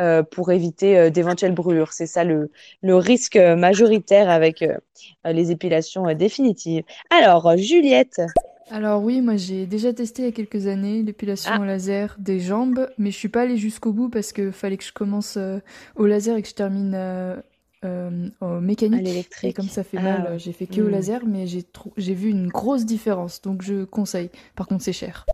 euh, pour éviter euh, d'éventuelles brûlures. C'est ça le, le risque euh, majoritaire avec euh, les épilations définitives. Alors, Juliette, Alors oui, moi j'ai déjà testé il y a quelques années l'épilation ah, au laser des jambes, mais je suis pas allée jusqu'au bout parce que fallait que je commence au laser et que je termine euh, mécanique. L'électrique. comme ça fait Ah, mal, ouais. j'ai fait que au Hmm. laser, mais j'ai j'ai vu une grosse différence, donc je conseille. Par contre, c'est cher.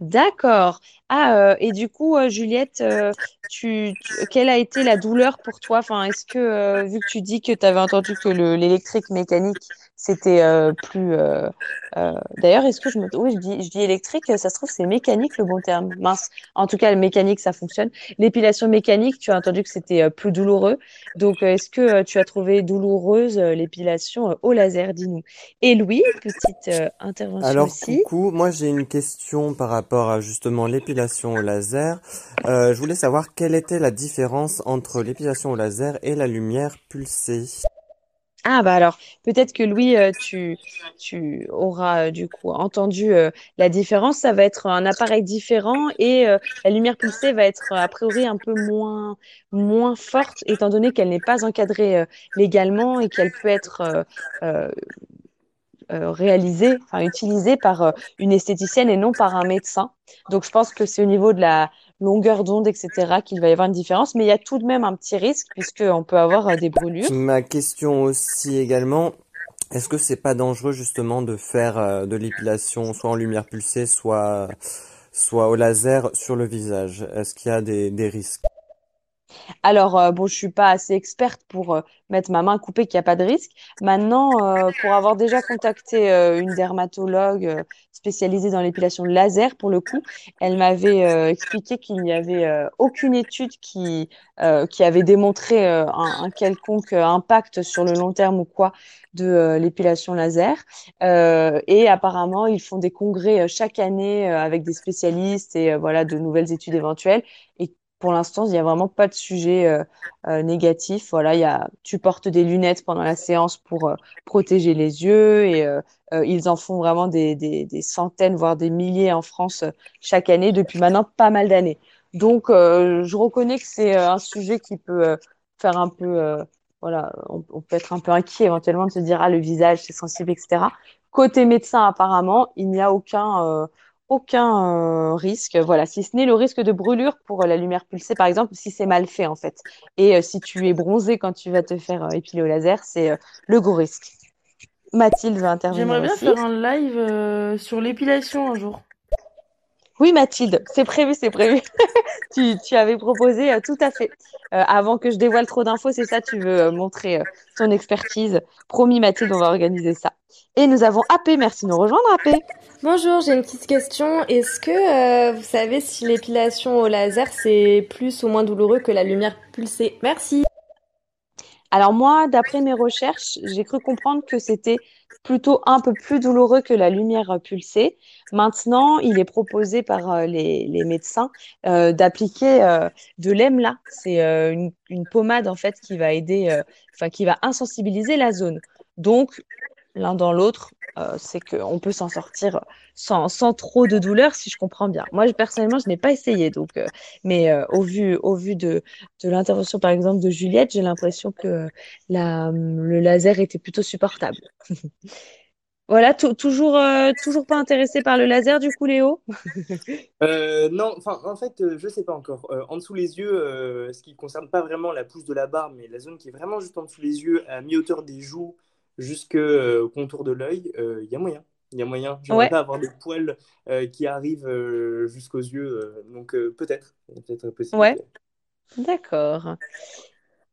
D'accord. Ah, euh, et du coup, euh, Juliette, euh, tu, tu- quelle a été la douleur pour toi? Enfin, est-ce que, vu que tu dis que tu avais entendu que le, l'électrique mécanique, c'était euh, plus... euh, euh, D'ailleurs, est-ce que je me... Oui, je dis, je dis électrique, ça se trouve, c'est mécanique le bon terme. Mince. En tout cas, le mécanique, ça fonctionne. L'épilation mécanique, tu as entendu que c'était plus douloureux. Donc, est-ce que tu as trouvé douloureuse l'épilation au laser? Dis-nous. Et Louis, petite intervention Alors, aussi. coucou, moi j'ai une question par rapport à justement l'épilation au laser. Euh, je voulais savoir quelle était la différence entre l'épilation au laser et la lumière pulsée. Ah bah alors peut-être que Louis euh, tu tu auras euh, du coup entendu euh, la différence. Ça va être un appareil différent et la lumière pulsée va être a priori un peu moins moins forte étant donné qu'elle n'est pas encadrée légalement et qu'elle peut être réalisée enfin utilisée par une esthéticienne et non par un médecin. Donc je pense que c'est au niveau de la longueur d'onde etc qu'il va y avoir une différence mais il y a tout de même un petit risque puisqu'on peut avoir euh, des brûlures Ma question aussi également, est-ce que c'est pas dangereux justement de faire euh, de l'épilation soit en lumière pulsée, soit, soit au laser sur le visage? Est-ce qu'il y a des, des risques? Alors, euh, bon, je suis pas assez experte pour euh, mettre ma main coupée qu'il n'y a pas de risque. Maintenant, euh, pour avoir déjà contacté euh, une dermatologue spécialisée dans l'épilation laser, pour le coup, elle m'avait expliqué qu'il n'y avait aucune étude qui, qui avait démontré un, quelconque impact sur le long terme ou quoi de l'épilation laser. Et apparemment, ils font des congrès chaque année avec des spécialistes et voilà de nouvelles études éventuelles. Pour l'instant, il n'y a vraiment pas de sujet euh, euh, négatif. Voilà, il y a, tu portes des lunettes pendant la séance pour euh, protéger les yeux et ils en font vraiment des, des, centaines, voire des milliers en France chaque année depuis maintenant pas mal d'années. Donc, je reconnais que c'est un sujet qui peut faire un peu, voilà, on, peut être un peu inquiet éventuellement de se dire, ah, le visage, c'est sensible, etc. Côté médecin, apparemment, il n'y a aucun, aucun euh, risque, voilà, si ce n'est le risque de brûlure pour euh, la lumière pulsée, par exemple, si c'est mal fait en fait. Et euh, si tu es bronzé quand tu vas te faire épiler au laser, c'est le gros risque. Mathilde va intervenir J'aimerais bien aussi. faire un live euh, sur l'épilation un jour. Oui, Mathilde, c'est prévu, c'est prévu. tu, tu avais proposé euh, tout à fait. Euh, avant que je dévoile trop d'infos, c'est ça, tu veux euh, montrer ton expertise. Promis, Mathilde, on va organiser ça. Et nous avons AP, merci de nous rejoindre, AP. Bonjour, j'ai une petite question. Est-ce que vous savez si l'épilation au laser c'est plus ou moins douloureux que la lumière pulsée? Merci. Alors moi, d'après mes recherches, j'ai cru comprendre que c'était plutôt un peu plus douloureux que la lumière euh, pulsée. Maintenant, il est proposé par euh, les, médecins euh, d'appliquer de l'EMLA. C'est une, une pommade en fait qui va aider, enfin qui va insensibiliser la zone. Donc, l'un dans l'autre, euh, c'est qu'on peut s'en sortir sans, sans trop de douleur, si je comprends bien. Moi, personnellement, je n'ai pas essayé, donc, euh, mais euh, au vu, au vu de, de l'intervention, par exemple, de Juliette, j'ai l'impression que la, le laser était plutôt supportable. Voilà, tou- toujours, euh, toujours pas intéressé par le laser, du coup, Léo? Non, en fait, je sais pas encore. En dessous les yeux, ce qui concerne pas vraiment la pousse de la barbe, mais la zone qui est vraiment juste en dessous les yeux, à mi-hauteur des joues, jusqu'au contour de l'œil, il y a moyen. Il y a moyen. J'aimerais Ouais. pas avoir des poils euh, qui arrivent euh, jusqu'aux yeux, euh, donc euh, peut-être. Peut-être possibilité. Ouais, d'accord.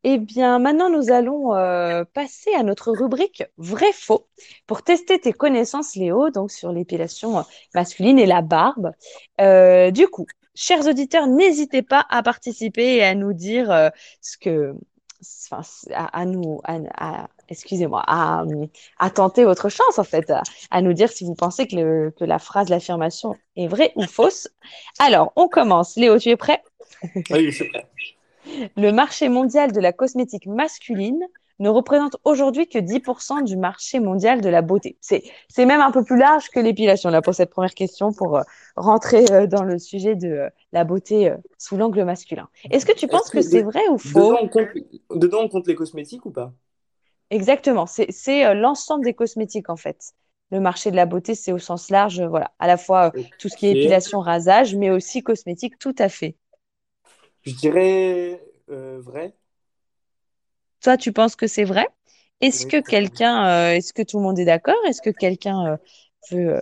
Eh bien, maintenant, nous allons euh, passer à notre rubrique vrai-faux pour tester tes connaissances, Léo, donc sur l'épilation euh, masculine et la barbe. Euh, du coup, chers auditeurs, n'hésitez pas à participer et à nous dire euh, ce que, enfin, à, à nous, à, à- excusez-moi, à, à tenter votre chance en fait, à, à nous dire si vous pensez que, le- que la phrase, l'affirmation est vraie ou fausse. Alors, on commence. Léo, tu es prêt? Oui, je suis prêt. Le marché mondial de la cosmétique masculine ne représente aujourd'hui que 10% du marché mondial de la beauté. C'est, même un peu plus large que l'épilation, là, pour cette première question, pour euh, rentrer euh, dans le sujet de euh, la beauté sous l'angle masculin. Est-ce que tu penses que que c'est vrai ou faux? dedans, on compte, dedans, on compte les cosmétiques ou pas? Exactement, c'est, l'ensemble des cosmétiques, en fait. Le marché de la beauté, c'est au sens large, voilà, à la fois tout ce qui est épilation, rasage, mais aussi cosmétique, tout à fait. Je dirais vrai. Toi, tu penses que c'est vrai? Est-ce que quelqu'un, euh, est-ce que tout le monde est d'accord? Est-ce que quelqu'un euh, veut euh,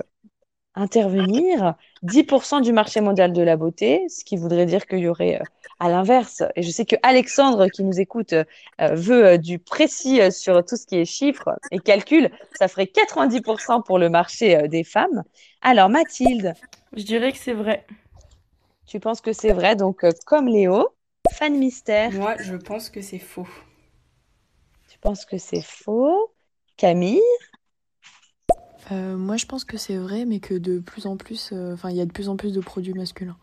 intervenir? 10% du marché mondial de la beauté, ce qui voudrait dire qu'il y aurait euh, à l'inverse. Et je sais que Alexandre, qui nous écoute, euh, veut euh, du précis euh, sur tout ce qui est chiffres et calcul. Ça ferait 90% pour le marché euh, des femmes. Alors, Mathilde, Je dirais que c'est vrai. tu penses que c'est vrai? Donc, euh, comme Léo, fan mystère, Moi, je pense que c'est faux. Tu penses que c'est faux? Camille? Euh, moi, je pense que c'est vrai, mais que de plus en plus, euh, enfin, il y a de plus en plus de produits masculins.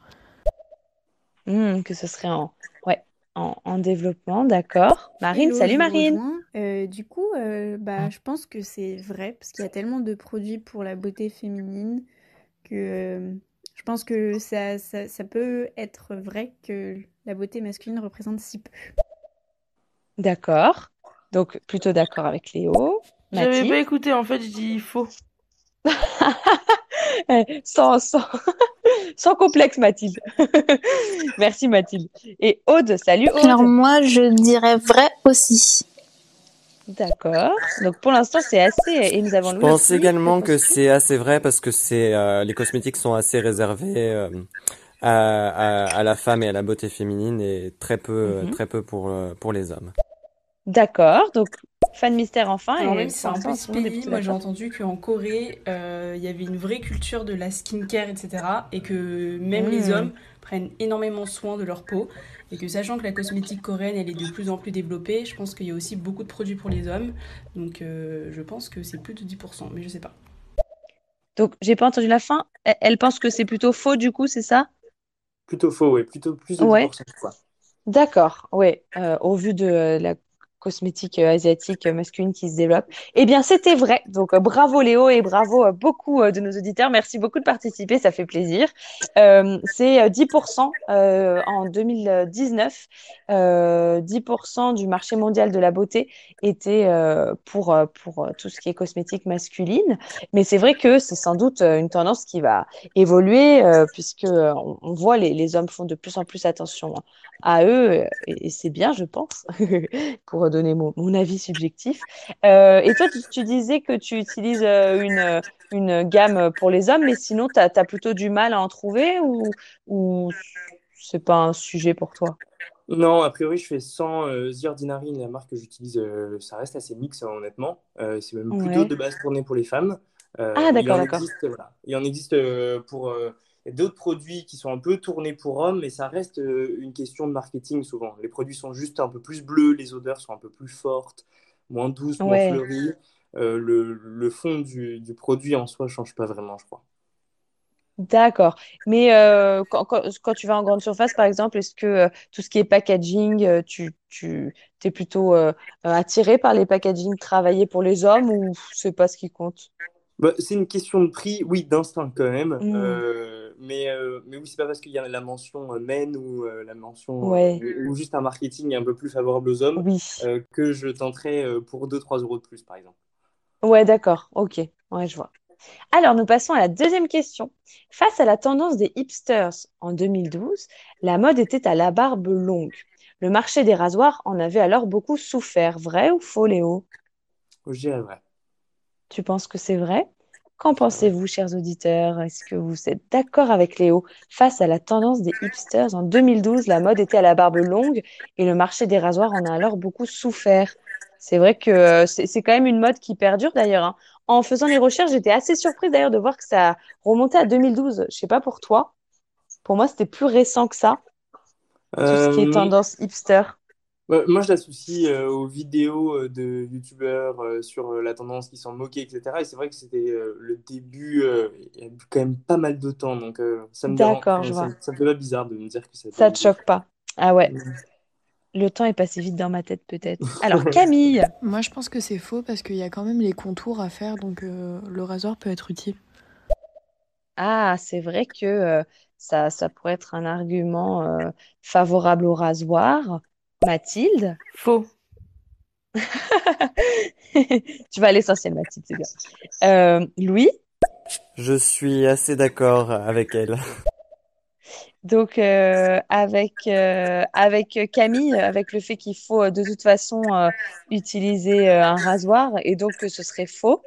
Hmm, que ce serait en, ouais, en, en développement, d'accord. Marine, Hello, salut Marine. Euh, du coup, euh, bah, je pense que c'est vrai parce qu'il y a tellement de produits pour la beauté féminine que euh, je pense que ça, ça, ça peut être vrai que la beauté masculine représente si peu. D'accord. Donc, plutôt d'accord avec Léo. J'avais pas écouté, en fait, je dis faux. Eh, Sans, sans, sans complexe, Mathilde. Merci Mathilde. Et Aude, salut Alors moi, je dirais vrai aussi. D'accord. Donc, pour l'instant, c'est assez. Et nous avons Je Louis pense aussi. également Que c'est assez vrai parce que c'est euh, les cosmétiques sont assez réservés euh, à, à, à la femme et à la beauté féminine et très peu Mhm. très peu pour euh, pour les hommes. D'accord. Donc, fan mystère enfin. Alors Et même si c'est un pays, plutôt moi j'ai entendu qu'en Corée, euh, il y avait une vraie culture de la skincare, etc. Et que même les Hmm. hommes prennent énormément soin de leur peau. Et que sachant que la cosmétique coréenne, elle est de plus en plus développée, je pense qu'il y a aussi beaucoup de produits pour les hommes. Donc euh, je pense que c'est plus de 10%, mais je sais pas. Donc, j'ai pas entendu la fin. Elle, pense que c'est plutôt faux, du coup, c'est ça? Plutôt faux, oui. Plutôt plus de Ouais. 10%, quoi. D'accord, oui, euh, au vu de la cosmétique euh, asiatique euh, masculine qui se développe. Eh bien, c'était vrai. Donc, euh, bravo Léo et bravo beaucoup de nos auditeurs. Merci beaucoup de participer, ça fait plaisir. C'est euh, 10% euh, en 2019. Euh, 10% du marché mondial de la beauté était pour, pour tout ce qui est cosmétique masculine. Mais c'est vrai que c'est sans doute une tendance qui va évoluer puisque on, on voit les, les hommes font de plus en plus attention à eux, et, et c'est bien, je pense, pour donner mon, mon avis subjectif. Euh, et toi, tu, tu disais que tu utilises euh, une, une gamme pour les hommes, mais sinon, tu as, plutôt du mal à en trouver ou, ou c'est pas un sujet pour toi? Non, a priori, je fais sans euh, The Ordinary, la marque que j'utilise, euh, ça reste assez mix, hein, honnêtement. Euh, c'est même plutôt Ouais. de base tourné pour les femmes. Ah, d'accord, d'accord. voilà. Il en existe pour d'autres produits qui sont un peu tournés pour hommes, mais ça reste euh, une question de marketing souvent. Les produits sont juste un peu plus bleus, les odeurs sont un peu plus fortes, moins douces, moins Ouais. fleuries. Euh, le, le fond du, du produit en soi change pas vraiment, je crois. D'accord. Mais euh, quand, quand, quand tu vas en grande surface, par exemple, est-ce que euh, tout ce qui est packaging, tu, tu es plutôt attiré par les packaging travaillés pour les hommes ou c'est pas ce qui compte? Bah, c'est une question de prix, oui, d'instinct quand même. Mm. Mais, euh, mais oui, c'est pas parce qu'il y a la mention euh, men ou euh, la mention Ouais. euh, ou juste un marketing un peu plus favorable aux hommes Oui. que je tenterai pour 2-3 euros de plus, par exemple. Ouais, d'accord. Ok. Ouais, je vois. Alors, nous passons à la deuxième question. Face à la tendance des hipsters en 2012, la mode était à la barbe longue. Le marché des rasoirs en avait alors beaucoup souffert. Vrai ou faux, Léo? Je dirais vrai. Tu penses que c'est vrai? Qu'en pensez-vous, chers auditeurs? Est-ce que vous êtes d'accord avec Léo? Face à la tendance des hipsters en 2012, la mode était à la barbe longue et le marché des rasoirs en a alors beaucoup souffert. C'est vrai que euh, c'est quand même une mode qui perdure d'ailleurs. hein. En faisant les recherches, j'étais assez surprise d'ailleurs de voir que ça remontait à 2012. Je sais pas pour toi. Pour moi, c'était plus récent que ça, tout ce qui est Euh, tendance hipster. Moi, je l'associe euh, aux vidéos euh, de youtubeurs euh, sur euh, la tendance qui s'en moquaient, etc. Et c'est vrai que c'était euh, le début, euh, il y a quand même pas mal de temps. Donc, euh, ça me dérange, D'accord, je ça, vois. ça me fait pas bizarre de me dire que ça Ça te choque pas? Ah ouais. Le temps est passé vite dans ma tête, peut-être. Alors, Camille, Moi, je pense que c'est faux parce qu'il y a quand même les contours à faire, donc euh, le rasoir peut être utile. ah, c'est vrai que euh, ça, ça pourrait être un argument euh, favorable au rasoir. Mathilde, Faux. tu vas à l'essentiel, Mathilde, c'est bien. Euh, Louis, Je suis assez d'accord avec elle. Donc, euh, avec, euh, avec Camille, avec le fait qu'il faut de toute façon euh, utiliser euh, un rasoir et donc que ce serait faux.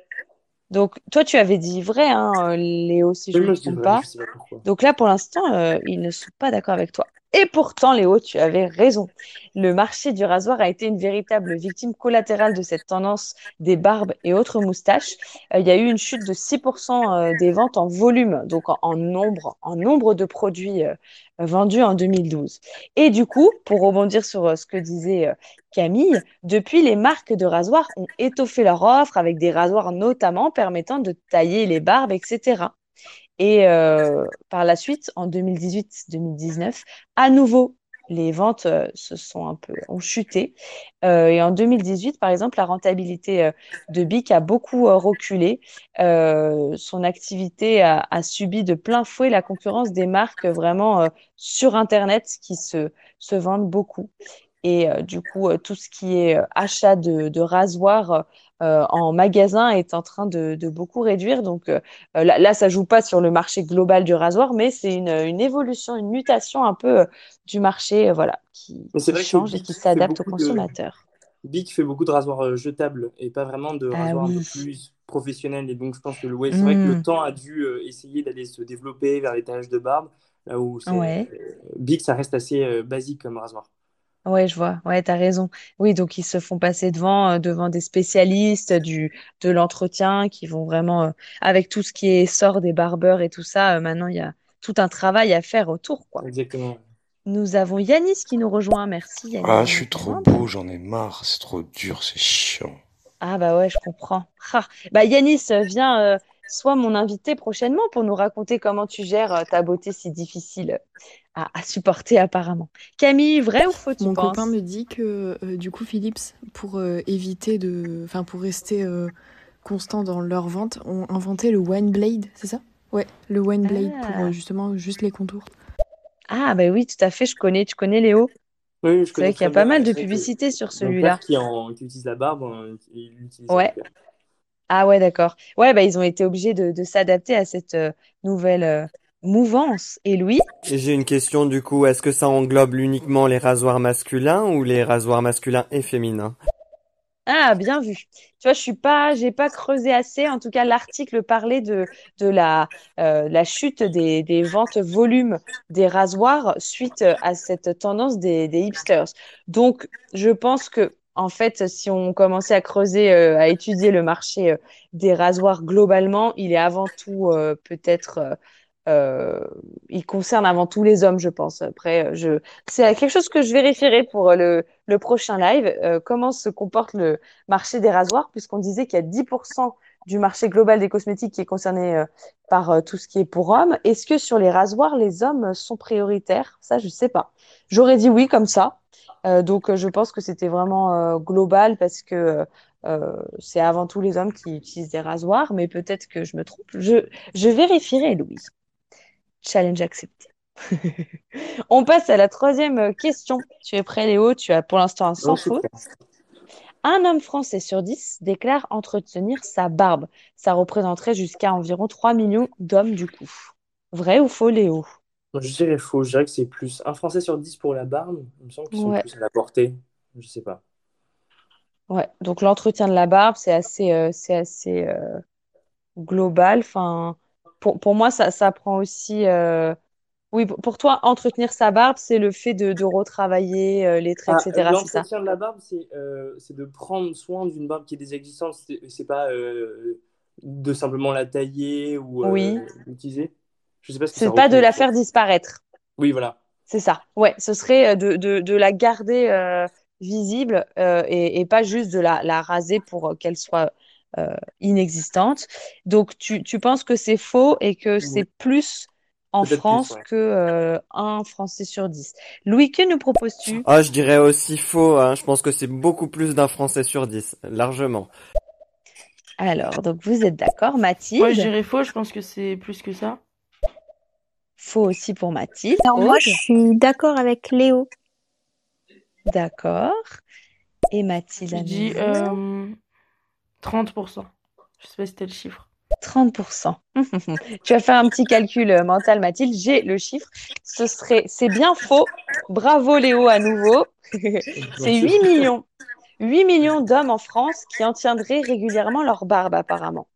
Donc, toi, tu avais dit vrai, hein, Léo, si je ne me trompe pas. je sais pas pourquoi. Donc là, pour l'instant, euh, ils ne sont pas d'accord avec toi. Et pourtant, Léo, tu avais raison. Le marché du rasoir a été une véritable victime collatérale de cette tendance des barbes et autres moustaches. Euh, il y a eu une chute de 6% euh, des ventes en volume, donc en, nombre, de produits euh, vendus en 2012. Et du coup, pour rebondir sur ce que disait Camille, depuis, les marques de rasoirs ont étoffé leur offre avec des rasoirs notamment permettant de tailler les barbes, etc. Et euh, par la suite, en 2018-2019, à nouveau, les ventes euh, se sont un peu ont chuté. Euh, et en 2018, par exemple, la rentabilité de Bic a beaucoup reculé. Son activité a, a subi de plein fouet la concurrence des marques vraiment sur Internet qui se, se vendent beaucoup. Et euh, du coup, euh, tout ce qui est euh, achat de, de rasoirs en magasin est en train de, de beaucoup réduire. Donc là, là, ça joue pas sur le marché global du rasoir, mais c'est une, une évolution, une mutation un peu du marché, voilà, qui, change et qui s'adapte aux beaucoup de consommateurs. Bic fait beaucoup de rasoirs jetables et pas vraiment de Ah rasoirs un peu plus professionnels. Et donc je pense que ouais, c'est vrai que le Hmm. temps a dû essayer d'aller se développer vers les de barbe, là où c'est Ouais. Bic, ça reste assez basique comme rasoir. Ouais, je vois. Ouais, t'as raison. Oui, donc ils se font passer devant, euh, devant des spécialistes du, de l'entretien qui vont vraiment, euh, avec tout ce qui est sort des barbeurs et tout ça, euh, maintenant il y a tout un travail à faire autour, quoi. Exactement. Nous avons Yanis qui nous rejoint. Merci Yanis Ah, de je nous suis trop beau, j'en ai marre, c'est trop dur, c'est chiant. Ah bah ouais, je comprends. Ah. Bah Yanis, viens, euh, sois mon invité prochainement pour nous raconter comment tu gères euh, ta beauté si difficile à, à supporter apparemment. Camille, vrai ou faux, tu Mon copain me dit que euh, du coup Philips, pour euh, éviter de, enfin pour rester euh, constant dans leur vente, ont inventé le Wine Blade, c'est ça? Ouais, le Wine Blade pour euh, Ah. justement juste les contours. Ah bah oui, tout à fait, je connais. Tu connais Léo? Oui, je C'est connais vrai qu'il y a pas mal de C'est publicités sur celui-là. qui, en, qui utilise la barbe, euh, il Ouais. Ah ouais, d'accord. Ouais, bah ils ont été obligés de, de s'adapter à cette euh, nouvelle euh, mouvance. Et Louis? J'ai une question du coup, est-ce que ça englobe uniquement les rasoirs masculins ou les rasoirs masculins et féminins? Ah, bien vu. Tu vois, je suis pas, j'ai pas creusé assez. En tout cas, l'article parlait de, de la, euh, la chute des, des ventes volume des rasoirs suite à cette tendance des, des hipsters. Donc, je pense que, en fait, si on commençait à creuser, euh, à étudier le marché euh, des rasoirs globalement, il est avant tout euh, peut-être, euh, euh, il concerne avant tout les hommes, je pense. Après, je, c'est quelque chose que je vérifierai pour le, le prochain live. Euh, comment se comporte le marché des rasoirs, puisqu'on disait qu'il y a 10% du marché global des cosmétiques qui est concerné euh, par euh, tout ce qui est pour hommes. Est-ce que sur les rasoirs, les hommes sont prioritaires? Ça, je sais pas. J'aurais dit oui comme ça. Euh, donc, euh, je pense que c'était vraiment euh, global parce que euh, c'est avant tout les hommes qui utilisent des rasoirs, mais peut-être que je me trompe. Je, je vérifierai, Louise. Challenge accepté. On passe à la troisième question. Tu es prêt, Léo? Tu as pour l'instant un Oui, sans faute. Un homme français sur 10 déclare entretenir sa barbe. Ça représenterait jusqu'à environ 3 millions d'hommes du coup. Vrai ou faux, Léo? Je dirais faux, je dirais que c'est plus un Français sur 10 pour la barbe. Il me semble qu'ils sont Ouais, plus à la portée. Je sais pas. ouais. Donc l'entretien de la barbe, c'est assez, euh, c'est assez euh, global. Enfin, pour, pour moi, ça, ça prend aussi. euh, Oui, pour toi, entretenir sa barbe, c'est le fait de, de retravailler euh, les traits, Ah, etc. L'entretien de la barbe, c'est euh, c'est de prendre soin d'une barbe qui est déjà existante. C'est pas de simplement la tailler ou Oui. l'utiliser. Je sais pas ce C'est pas de la faire disparaître. Oui, voilà. C'est ça. Ouais, ce serait de, de, de la garder visible et, et pas juste de la, la raser pour qu'elle soit inexistante. Donc, tu, tu penses que c'est faux et que c'est plus en plus, France ouais. que euh, un Français sur dix. Louis, que nous proposes-tu? Ah, je dirais aussi faux, hein. Je pense que c'est beaucoup plus d'un Français sur 10, largement. Alors, donc vous êtes d'accord, Moi, je Mathilde? dirais faux, je pense que c'est plus que ça. Faux aussi pour Mathilde. Alors moi, je suis d'accord avec Léo. D'accord. Et Mathilde Je dis euh, 30%. Je sais pas si c'était le chiffre. 30%. Tu vas faire un petit calcul euh, mental, Mathilde. J'ai le chiffre. Ce serait, c'est bien faux. Bravo Léo à nouveau. C'est 8 millions. 8 millions d'hommes en France qui en tiendraient régulièrement leur barbe apparemment.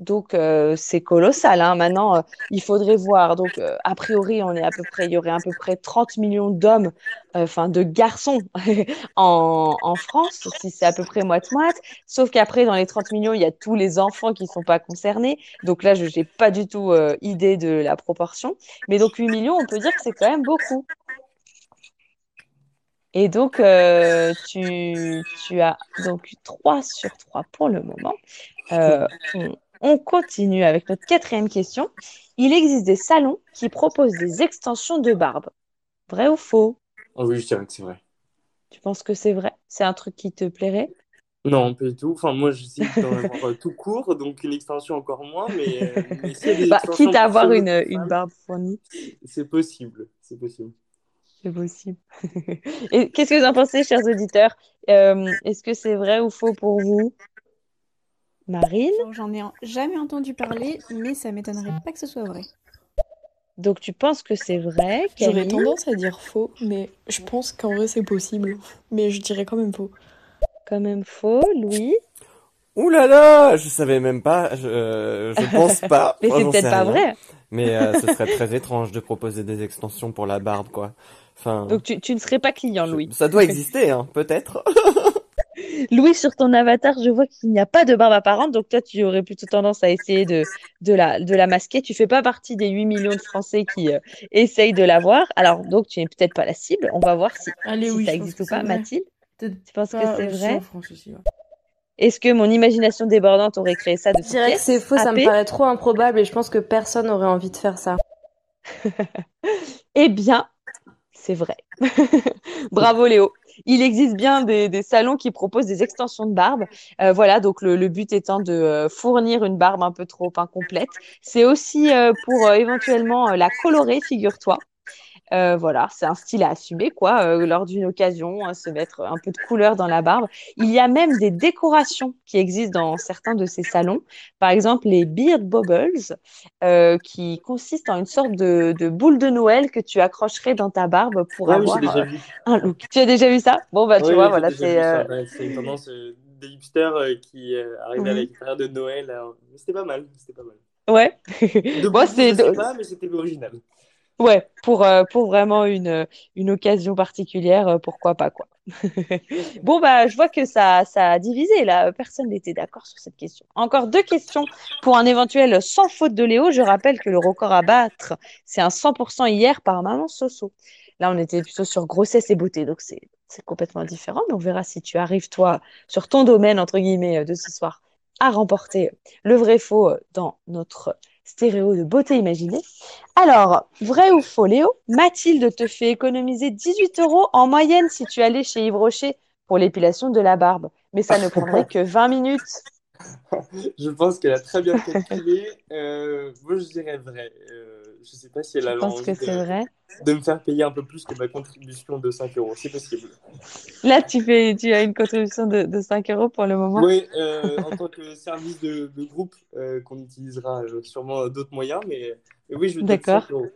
Donc euh, c'est colossal. Hein. Maintenant, euh, il faudrait voir. Donc euh, a priori, on est à peu près, il y aurait à peu près 30 millions d'hommes, enfin de garçons en, France, si c'est à peu près moite-moite. Sauf qu'après, dans les 30 millions, il y a tous les enfants qui sont pas concernés. Donc là, je n'ai pas du tout idée de la proportion. Mais donc 8 millions, on peut dire que c'est quand même beaucoup. Et donc, tu, tu as donc 3 sur 3 pour le moment. On continue avec notre quatrième question. Il existe des salons qui proposent des extensions de barbe. Vrai ou faux? Oh oui, je dirais que c'est vrai. Tu penses que c'est vrai? C'est un truc qui te plairait? Non, pas du tout. Enfin, moi, avoir euh, tout court, donc une extension encore moins, mais, euh, mais Bah, quitte à avoir une, une barbe fournie, c'est possible. C'est possible. c'est possible. Et qu'est-ce que vous en pensez, chers auditeurs? Euh, est-ce que c'est vrai ou faux pour vous? Marine? J'en ai jamais entendu parler, mais ça m'étonnerait pas que ce soit vrai. Donc, tu penses que c'est vrai, J'aurais tendance à dire faux, mais je pense qu'en vrai c'est possible. Mais je dirais quand même faux. Quand même faux, Louis? Ouh là là, je savais même pas, je, euh, je pense pas, Mais Moi, c'est peut-être pas rien. vrai. Mais euh, ce serait très étrange de proposer des extensions pour la barbe, quoi. Enfin, Donc, tu, tu ne serais pas client, je- Louis. ça doit exister, hein, peut-être. Louis, sur ton avatar, je vois qu'il n'y a pas de barbe apparente, donc toi, tu aurais plutôt tendance à essayer de, de la, de la masquer. Tu fais pas partie des 8 millions de Français qui euh, essayent de l'avoir. Alors, donc, tu n'es peut-être pas la cible. On va voir si, Allez, si oui, ça existe ou pas. vrai. Mathilde, tu penses que c'est vrai? Est-ce que mon imagination débordante aurait créé ça de Je dirais que c'est faux, ça me paraît trop improbable et je pense que personne n'aurait envie de faire ça. Eh bien, c'est vrai. Bravo Léo. Il existe bien des, salons qui proposent des extensions de barbe. Euh, voilà, donc le, but étant de euh, fournir une barbe un peu trop incomplète. C'est aussi euh, pour éventuellement la colorer, figure-toi. Euh, voilà, c'est un style à assumer, quoi, euh, lors d'une occasion, euh, se mettre un peu de couleur dans la barbe. Il y a même des décorations qui existent dans certains de ces salons. Par exemple, les Beard Bubbles, qui consistent en une sorte de, de boule de Noël que tu accrocherais dans ta barbe pour avoir un look. Tu as déjà vu ça? Bon, bah, tu vois, oui, voilà, c'est... Ouais, une tendance des hipsters qui arrivaient Oui. avec de Noël. alors, C'était pas mal. C'était pas mal. Ouais. De Bon, c'est... pas, mais c'était original. Ouais, pour, euh, pour vraiment une, occasion particulière, euh, pourquoi pas, quoi. Bon, bah, je vois que ça, a divisé, là. Personne n'était d'accord sur cette question. Encore deux questions pour un éventuel sans faute de Léo. Je rappelle que le record à battre, c'est un 100% hier par Maman Soso. Là, on était plutôt sur grossesse et beauté, donc c'est, complètement différent. Mais on verra si tu arrives, toi, sur ton domaine, entre guillemets, euh, de ce soir, à remporter le vrai faux euh, dans notre stéréo de beauté imaginée. Alors, vrai ou faux, Léo? Mathilde te fait économiser 18 euros en moyenne si tu allais chez Yves Rocher pour l'épilation de la barbe. Mais ça ne prendrait que 20 minutes. Je pense qu'elle a très bien calculé. Euh, moi, je dirais vrai. Euh, je sais pas si elle penses envie que de, vrai? de me faire payer un peu plus que ma contribution de 5 euros. C'est possible. Là, tu fais, tu as une contribution de, de 5 euros pour le moment. Oui, euh, en tant que service de, de groupe euh, qu'on utilisera sûrement d'autres moyens, mais, mais oui, je dire D'accord. 5 euros.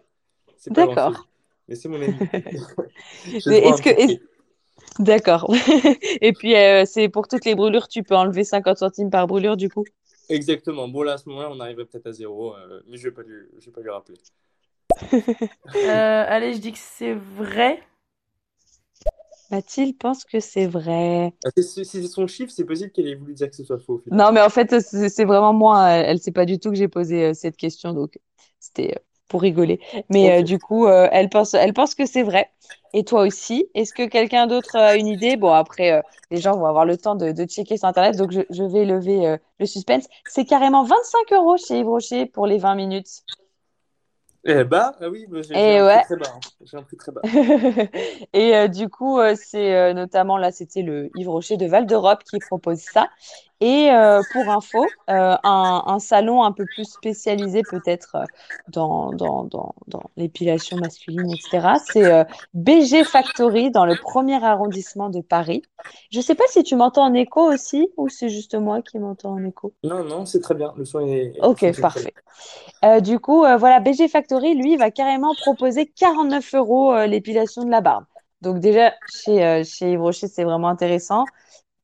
C'est pas grand-chose. D'accord. Mais c'est mon à est-ce que. D'accord. Et puis, euh, c'est pour toutes les brûlures, tu peux enlever 50 centimes par brûlure, du coup? Exactement. Bon, là, à ce moment-là, on arriverait peut-être à zéro, euh, mais je vais pas lui, je vais pas lui rappeler. Euh, allez, je dis que c'est vrai. Mathilde pense que c'est vrai. Ah, Si c'est son chiffre, c'est possible qu'elle ait voulu dire que ce soit faux, finalement. Non, mais en fait, c'est vraiment moi. Elle, elle sait pas du tout que j'ai posé euh, cette question, donc c'était pour rigoler. Mais euh, du coup, euh, elle pense, elle pense que c'est vrai. Et toi aussi. Est-ce que quelqu'un d'autre a une idée? Bon, après, euh, les gens vont avoir le temps de, de checker sur Internet, donc je, je vais lever le suspense. C'est carrément 25 euros chez Yves Rocher pour les 20 minutes. Eh bah, ah oui, bah, j'ai j'ai Et un ouais. prix très bas. hein. J'ai un prix très bas. Et euh, du coup, euh, c'est euh, notamment là, c'était le Yves Rocher de Val d'Europe qui propose ça. Et euh, pour info, euh, un, un salon un peu plus spécialisé peut-être euh, dans, dans, dans, dans l'épilation masculine, etc., c'est euh, BG Factory dans le premier arrondissement de Paris. Je ne sais pas si tu m'entends en écho aussi ou c'est juste moi qui m'entends en écho? Non, non, c'est très bien. Le son est. Ok, parfait. Du coup, voilà, BG Factory, lui, va carrément proposer 49 euros l'épilation de la barbe. Donc déjà, chez, chez Yves Rocher, c'est vraiment intéressant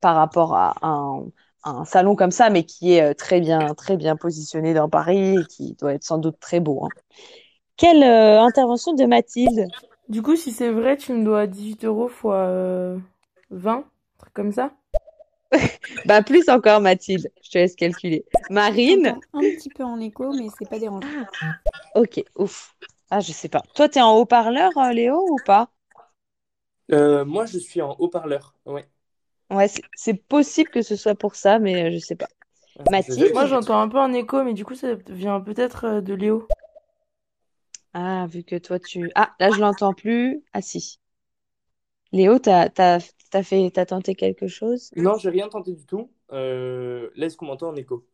par rapport à un, un salon comme ça, mais qui est euh, très bien, très bien positionné dans Paris et qui doit être sans doute très beau. hein. Quelle euh, intervention de Mathilde? Du coup, si c'est vrai, tu me dois 18 euros fois euh, 20, un truc comme ça. Bah plus encore Mathilde, je te laisse calculer. Marine? Un petit peu en écho, mais c'est pas dérangeant. Ok, ouf. Ah, je sais pas. Toi, t'es en haut-parleur, euh, Léo, ou pas? Euh, moi, je suis en haut-parleur. Ouais. Ouais, c'est possible que ce soit pour ça, mais euh, je sais pas. Mathilde? Moi, j'entends un peu en écho, mais du coup, ça vient peut-être euh, de Léo. Ah, vu que toi tu... Ah, là je l'entends plus. Ah si. Léo, t'as, t'as, t'as fait, t'as tenté quelque chose? Non, j'ai rien tenté du tout. Euh, là, est-ce qu'on m'entend en écho?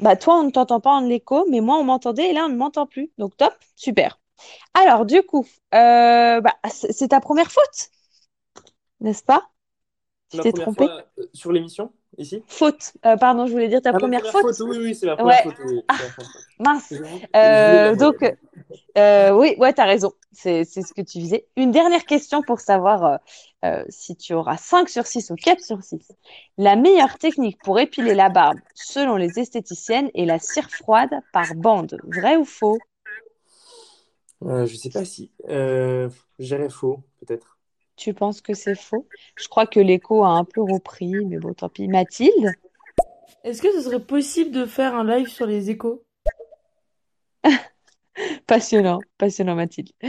Bah toi, on ne t'entend pas en écho, mais moi on m'entendait et là on ne m'entend plus. Donc top, super. Alors du coup, euh, bah, c'est ta première faute, n'est-ce pas? Tu t'es trompé? fois euh, sur l'émission, ici? Faute. Euh, pardon, je voulais dire ta Ah, première première faute. faute, oui, oui, c'est ma première Ouais. faute. oui, Ah, mince. Euh, donc, euh, oui, ouais, t'as raison. C'est, c'est ce que tu faisais. Une dernière question pour savoir si tu auras 5 sur 6 ou 4 sur 6. La meilleure technique pour épiler la barbe, selon les esthéticiennes, est la cire froide par bande. Vrai ou faux? Euh, je sais pas si. Euh, j'irais faux, peut-être. Tu penses que c'est faux? Je crois que l'écho a un peu repris, mais bon, tant pis. Mathilde? Est-ce que ce serait possible de faire un live sur les échos? Passionnant, passionnant, Mathilde.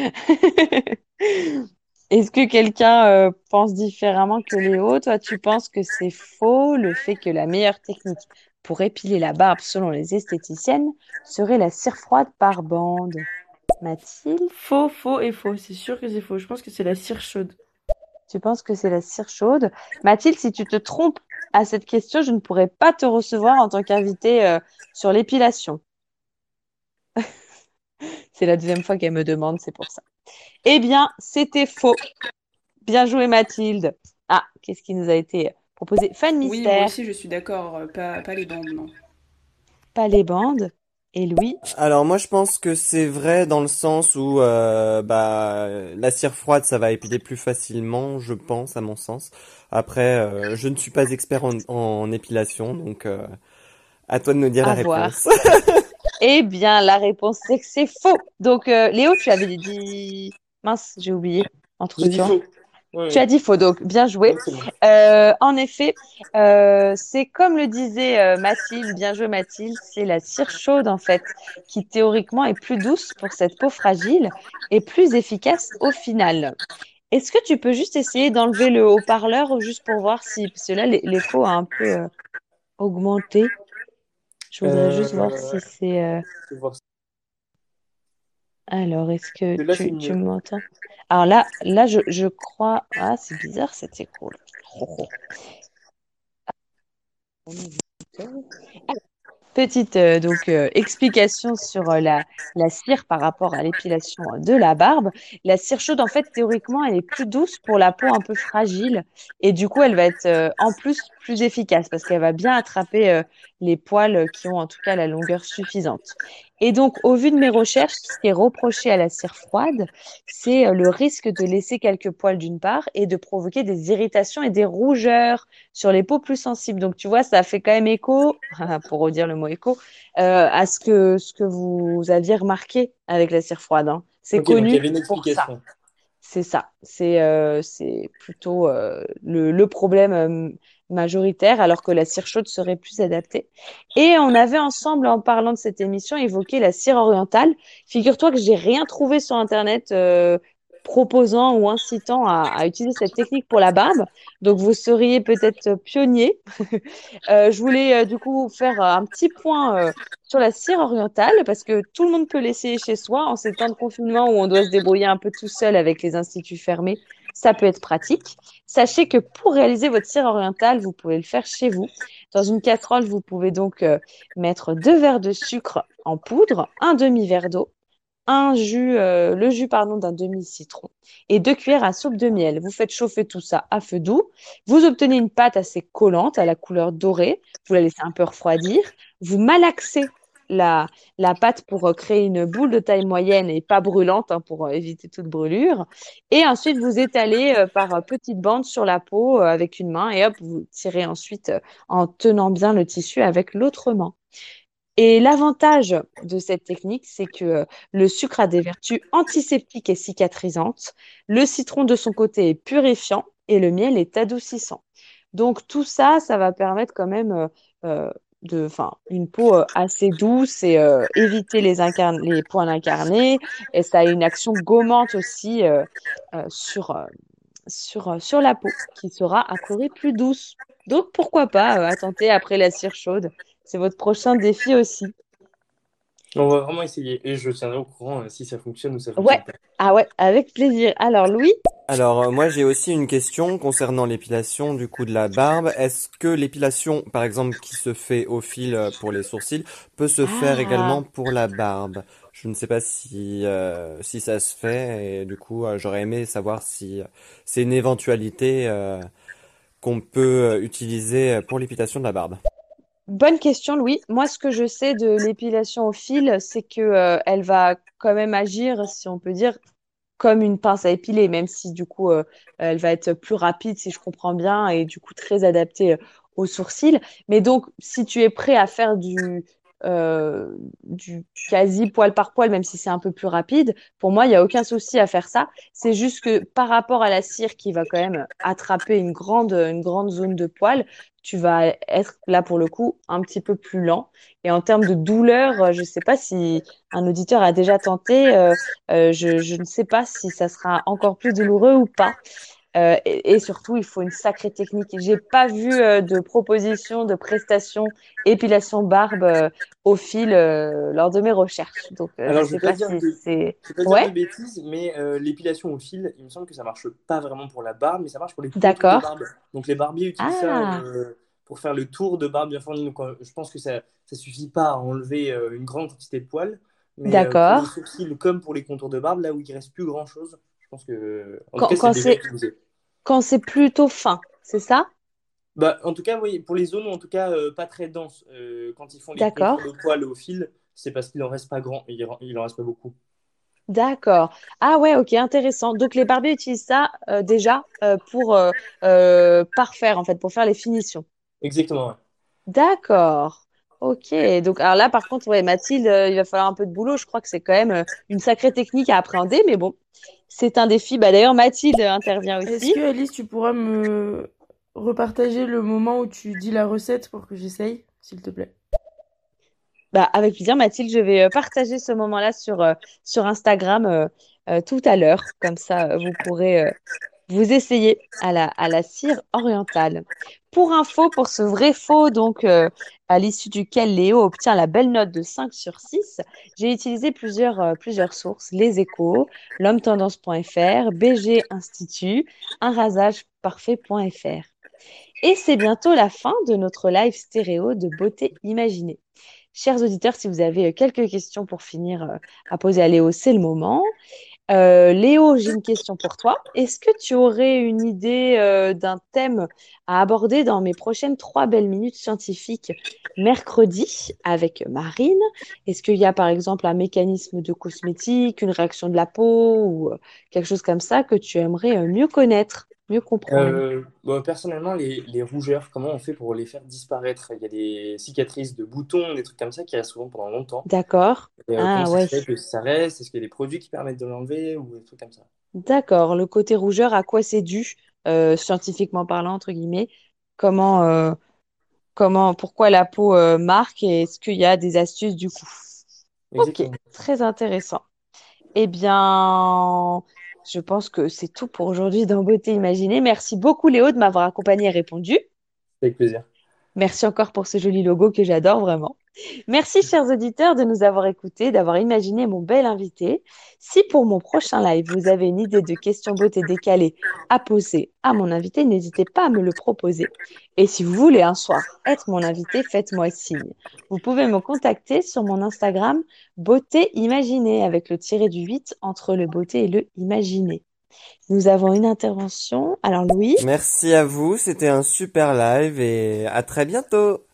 Est-ce que quelqu'un euh, pense différemment que Léo? Toi, tu penses que c'est faux le fait que la meilleure technique pour épiler la barbe selon les esthéticiennes serait la cire froide par bande? Mathilde, Faux, faux et faux. C'est sûr que c'est faux. Je pense que c'est la cire chaude. Tu penses que c'est la cire chaude? Mathilde, si tu te trompes à cette question, je ne pourrai pas te recevoir en tant qu'invitée euh, sur l'épilation. C'est la deuxième fois qu'elle me demande, c'est pour ça. Eh bien, c'était faux. Bien joué, Mathilde. Ah, qu'est-ce qui nous a été proposé? Fan Oui, moi mystère, aussi je suis d'accord, euh, pas, pas les bandes, non. pas les bandes. Et Louis? Alors moi je pense que c'est vrai dans le sens où euh, bah la cire froide ça va épiler plus facilement, je pense à mon sens. Après euh, je ne suis pas expert en, en épilation donc euh, à toi de nous dire la À voir. réponse. Eh bien, la réponse, c'est que c'est faux. Donc, euh, Léo, tu avais dit... Mince, j'ai oublié. Entre faux. Tu as dit faux, donc bien joué. Bon. Euh, en effet, euh, c'est comme le disait euh, Mathilde, bien joué Mathilde, c'est la cire chaude en fait, qui théoriquement est plus douce pour cette peau fragile et plus efficace au final. Est-ce que tu peux juste essayer d'enlever le haut-parleur juste pour voir si, parce que là l'é- l'écho a un peu augmenté? Je voudrais juste voir si c'est. euh, je vais voir ça. Alors, est-ce que Là, tu, m'entends? Alors là, là, je, je crois. Ah, c'est bizarre cet écho. là. Oh, oh. Petite euh, donc euh, explication sur euh, la, la cire par rapport à l'épilation de la barbe. La cire chaude, en fait, théoriquement, elle est plus douce pour la peau un peu fragile et du coup, elle va être en plus plus efficace parce qu'elle va bien attraper les poils qui ont en tout cas la longueur suffisante. Et donc, au vu de mes recherches, ce qui est reproché à la cire froide, c'est euh, le risque de laisser quelques poils d'une part et de provoquer des irritations et des rougeurs sur les peaux plus sensibles. Donc, tu vois, ça fait quand même écho, pour redire le mot écho, euh, à ce que, ce que vous aviez remarqué avec la cire froide. hein. C'est Ok, donc il y connu avait une pour ça. explication. C'est ça. C'est euh, plutôt euh, le, le problème majoritaire, alors que la cire chaude serait plus adaptée. Et on avait ensemble, en parlant de cette émission, évoqué la cire orientale. Figure-toi que j'ai rien trouvé sur Internet euh, proposant ou incitant à, utiliser cette technique pour la barbe. Donc vous seriez peut-être pionnier. Euh, je voulais euh, du coup faire un petit point sur la cire orientale parce que tout le monde peut l'essayer chez soi en ces temps de confinement où on doit se débrouiller un peu tout seul avec les instituts fermés. Ça peut être pratique. Sachez que pour réaliser votre cire orientale, vous pouvez le faire chez vous. Dans une casserole, vous pouvez donc euh, mettre deux verres de sucre en poudre, un demi-verre d'eau, un jus, euh, le jus pardon, d'un demi-citron et deux cuillères à soupe de miel. Vous faites chauffer tout ça à feu doux. Vous obtenez une pâte assez collante à la couleur dorée. Vous la laissez un peu refroidir. Vous malaxez la, pâte pour euh, créer une boule de taille moyenne et pas brûlante hein, pour euh, éviter toute brûlure. Et ensuite, vous étalez euh, par petites bandes sur la peau avec une main et hop, vous tirez ensuite en tenant bien le tissu avec l'autre main. Et l'avantage de cette technique, c'est que le sucre a des vertus antiseptiques et cicatrisantes. Le citron, de son côté, est purifiant et le miel est adoucissant. Donc tout ça, ça va permettre quand même une peau euh, assez douce et euh, éviter les, les points incarnés. Et ça a une action gommante aussi euh, sur, sur, sur la peau qui sera à plus douce. Donc pourquoi pas attenter après la cire chaude. C'est votre prochain défi aussi. On va vraiment essayer et je tiendrai au courant si ça fonctionne ou ça fonctionne ouais. Ah ouais, avec plaisir. Alors Louis? Alors euh, moi j'ai aussi une question concernant l'épilation du coup de la barbe. Est-ce que l'épilation par exemple qui se fait au fil euh, pour les sourcils peut se faire Ah. également pour la barbe? Je ne sais pas si euh, si ça se fait et du coup euh, j'aurais aimé savoir si euh, c'est une éventualité euh, qu'on peut euh, utiliser pour l'épilation de la barbe. Bonne question, Louis. Moi, ce que je sais de l'épilation au fil, c'est que euh, elle va quand même agir, si on peut dire, comme une pince à épiler, même si du coup, euh, elle va être plus rapide, si je comprends bien, et du coup très adaptée euh, aux sourcils. Mais donc, si tu es prêt à faire du, euh, du quasi poil par poil, même si c'est un peu plus rapide, pour moi, il n'y a aucun souci à faire ça. C'est juste que par rapport à la cire qui va quand même attraper une grande, zone de poil, tu vas être là pour le coup un petit peu plus lent. Et en termes de douleur, euh, je ne sais pas si un auditeur a déjà tenté, euh, je, je ne sais pas si ça sera encore plus douloureux ou pas. Euh, et, et surtout, il faut une sacrée technique. J'ai pas vu euh, de proposition de prestation épilation barbe euh, au fil lors de mes recherches. Donc, Alors, je vais pas dire si de, c'est. je vais pas dire de bêtises, mais l'épilation au fil, il me semble que ça marche pas vraiment pour la barbe, mais ça marche pour les contours de d'accord. barbe. Donc les barbiers utilisent ça Ah, pour faire le tour de barbe bien fourni. Donc je pense que ça ça suffit pas à enlever une grande quantité de poils, mais euh, pour les d'accord. sourcils comme pour les contours de barbe, là où il reste plus grand-chose, je pense que en Quand, c'est quand c'est plutôt fin, c'est ça? Bah, en tout cas, oui, pour les zones en tout cas euh, pas très denses, euh, quand ils font les de poils au fil, c'est parce qu'il en reste pas grand, il, il en reste pas beaucoup. D'accord. Ah ouais, ok, intéressant. Donc les barbiers utilisent ça euh, déjà pour parfaire, en fait, pour faire les finitions. Exactement, ouais. D'accord. Ok. Donc alors là, par contre, ouais, Mathilde, il va falloir un peu de boulot. Je crois que c'est quand même une sacrée technique à appréhender, mais bon, c'est un défi. Bah d'ailleurs, Mathilde intervient Est-ce aussi. que Alice, tu pourras me repartager le moment où tu dis la recette pour que j'essaye, s'il te plaît? Bah, avec plaisir, Mathilde, je vais euh, partager ce moment-là sur, euh, sur Instagram euh, euh, tout à l'heure. Comme ça, vous pourrez vous essayer à la, cire orientale. Pour info, pour ce vrai faux, donc euh, à l'issue duquel Léo obtient la belle note de 5 sur 6, j'ai utilisé plusieurs, euh, plusieurs sources, Les Échos, l'homme-tendance.fr, BG Institut, unrasageparfait.fr. Et c'est bientôt la fin de notre live stéréo de beauté imaginée. Chers auditeurs, si vous avez euh, quelques questions pour finir à poser à Léo, c'est le moment. Euh, Léo, j'ai une question pour toi. Est-ce que tu aurais une idée euh, d'un thème à aborder dans mes prochaines trois belles minutes scientifiques mercredi avec Marine? Est-ce qu'il y a par exemple un mécanisme de cosmétique, une réaction de la peau ou euh, quelque chose comme ça que tu aimerais mieux connaître, mieux comprendre? Euh, bon, personnellement, les, les rougeurs, comment on fait pour les faire disparaître? Il y a des cicatrices de boutons, des trucs comme ça qui restent souvent pendant longtemps. D'accord. Euh, Ah comment ouais. que ça reste? Est-ce qu'il y a des produits qui permettent de l'enlever ou des trucs comme ça? D'accord. Le côté rougeur, à quoi c'est dû, euh, scientifiquement parlant, entre guillemets? Comment, euh, comment, pourquoi la peau marque? Et est-ce qu'il y a des astuces du coup? Ok, très intéressant. Eh bien, je pense que c'est tout pour aujourd'hui dans Beauté Imaginée. Merci beaucoup Léo de m'avoir accompagné et répondu. Avec plaisir. Merci encore pour ce joli logo que j'adore vraiment. Merci, chers auditeurs, de nous avoir écoutés, d'avoir imaginé mon bel invité. Si pour mon prochain live, vous avez une idée de question beauté décalée à poser à mon invité, n'hésitez pas à me le proposer. Et si vous voulez un soir être mon invité, faites-moi signe. Vous pouvez me contacter sur mon Instagram beauté imaginée avec le tiré du 8 entre le beauté et le imaginé. Nous avons une intervention. Alors Louis, Merci à vous, c'était un super live et à très bientôt.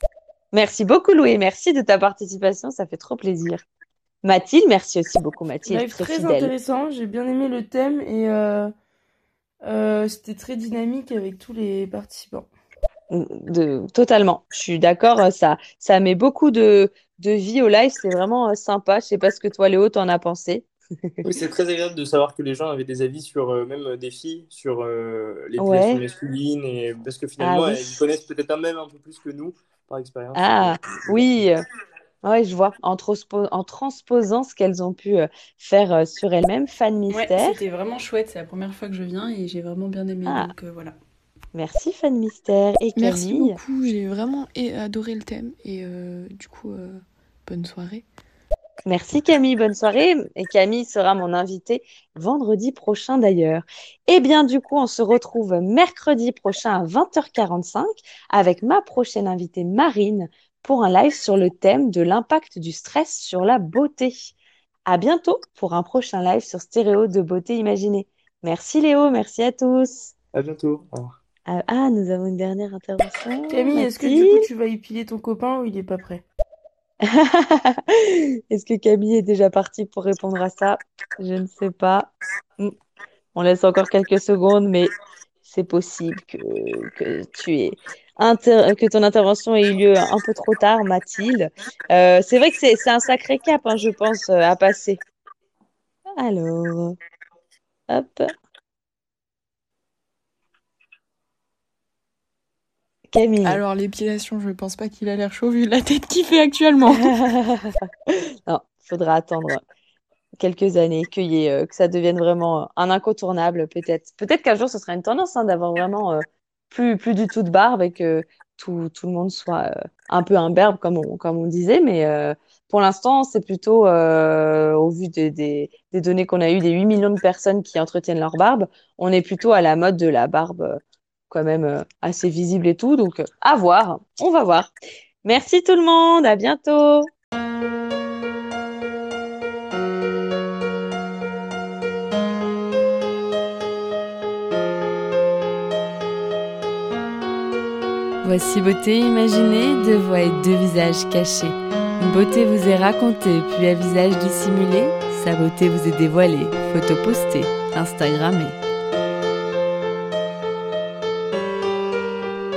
Merci beaucoup Louis, merci de ta participation, ça fait trop plaisir. Mathilde, merci aussi beaucoup Mathilde, Live très très intéressant, j'ai bien aimé le thème et euh, euh, c'était très dynamique avec tous les participants. De, totalement, je suis d'accord, ça, ça met beaucoup de, de vie au live, c'est vraiment euh, sympa. Je sais pas ce que toi Léo t'en as pensé. Oui, c'est très agréable de savoir que les gens avaient des avis sur euh, même des filles, sur euh, l'épilation Ouais. masculine, et parce que finalement, Ah oui. elles connaissent peut-être même un peu plus que nous, par expérience. Ah oui, ouais, je vois, en, transpo- en transposant ce qu'elles ont pu euh, faire euh, sur elles-mêmes. Fan Ouais, mystère. c'était vraiment chouette. C'est la première fois que je viens et j'ai vraiment bien aimé. Ah. Donc euh, voilà. Merci Fan mystère et Merci beaucoup, j'ai vraiment adoré le thème et euh, du coup, euh, bonne soirée. Merci Camille, bonne soirée. Et Camille sera mon invitée vendredi prochain d'ailleurs. Et bien du coup, on se retrouve mercredi prochain à 20h45 avec ma prochaine invitée Marine pour un live sur le thème de l'impact du stress sur la beauté. À bientôt pour un prochain live sur Stéréo de beauté imaginée. Merci Léo, merci à tous. À bientôt. Au revoir. Ah, ah, nous avons une dernière intervention. Camille, est-ce que du coup tu vas épiler ton copain ou il est pas prêt? Est-ce que Camille est déjà partie pour répondre à ça? Je ne sais pas. Hmm. On laisse encore quelques secondes, mais c'est possible que, que tu aies que ton intervention ait eu lieu un peu trop tard, Mathilde. Euh, c'est vrai que c'est c'est un sacré cap, hein, je pense, euh, à passer. Alors, hop. Camille. Alors, l'épilation, je pense pas qu'il a l'air chaud vu la tête qu'il fait actuellement. Non, faudra attendre quelques années ait, euh, que ça devienne vraiment euh, un incontournable, peut-être. Peut-être qu'un jour, ce sera une tendance hein, d'avoir vraiment euh, plus, plus du tout de barbe et que tout, tout le monde soit euh, un peu imberbe, comme on, comme on disait. Mais pour l'instant, c'est plutôt, au vu des, des, des données qu'on a eues, des 8 millions de personnes qui entretiennent leur barbe, on est plutôt à la mode de la barbe quand même euh, assez visible et tout. Donc, à voir, on va voir. Merci tout le monde, à bientôt. Voici Beauté imaginée, deux voix et deux visages cachés. Une beauté vous est racontée, puis un visage dissimulé. Sa beauté vous est dévoilée, photo postée, Instagrammée.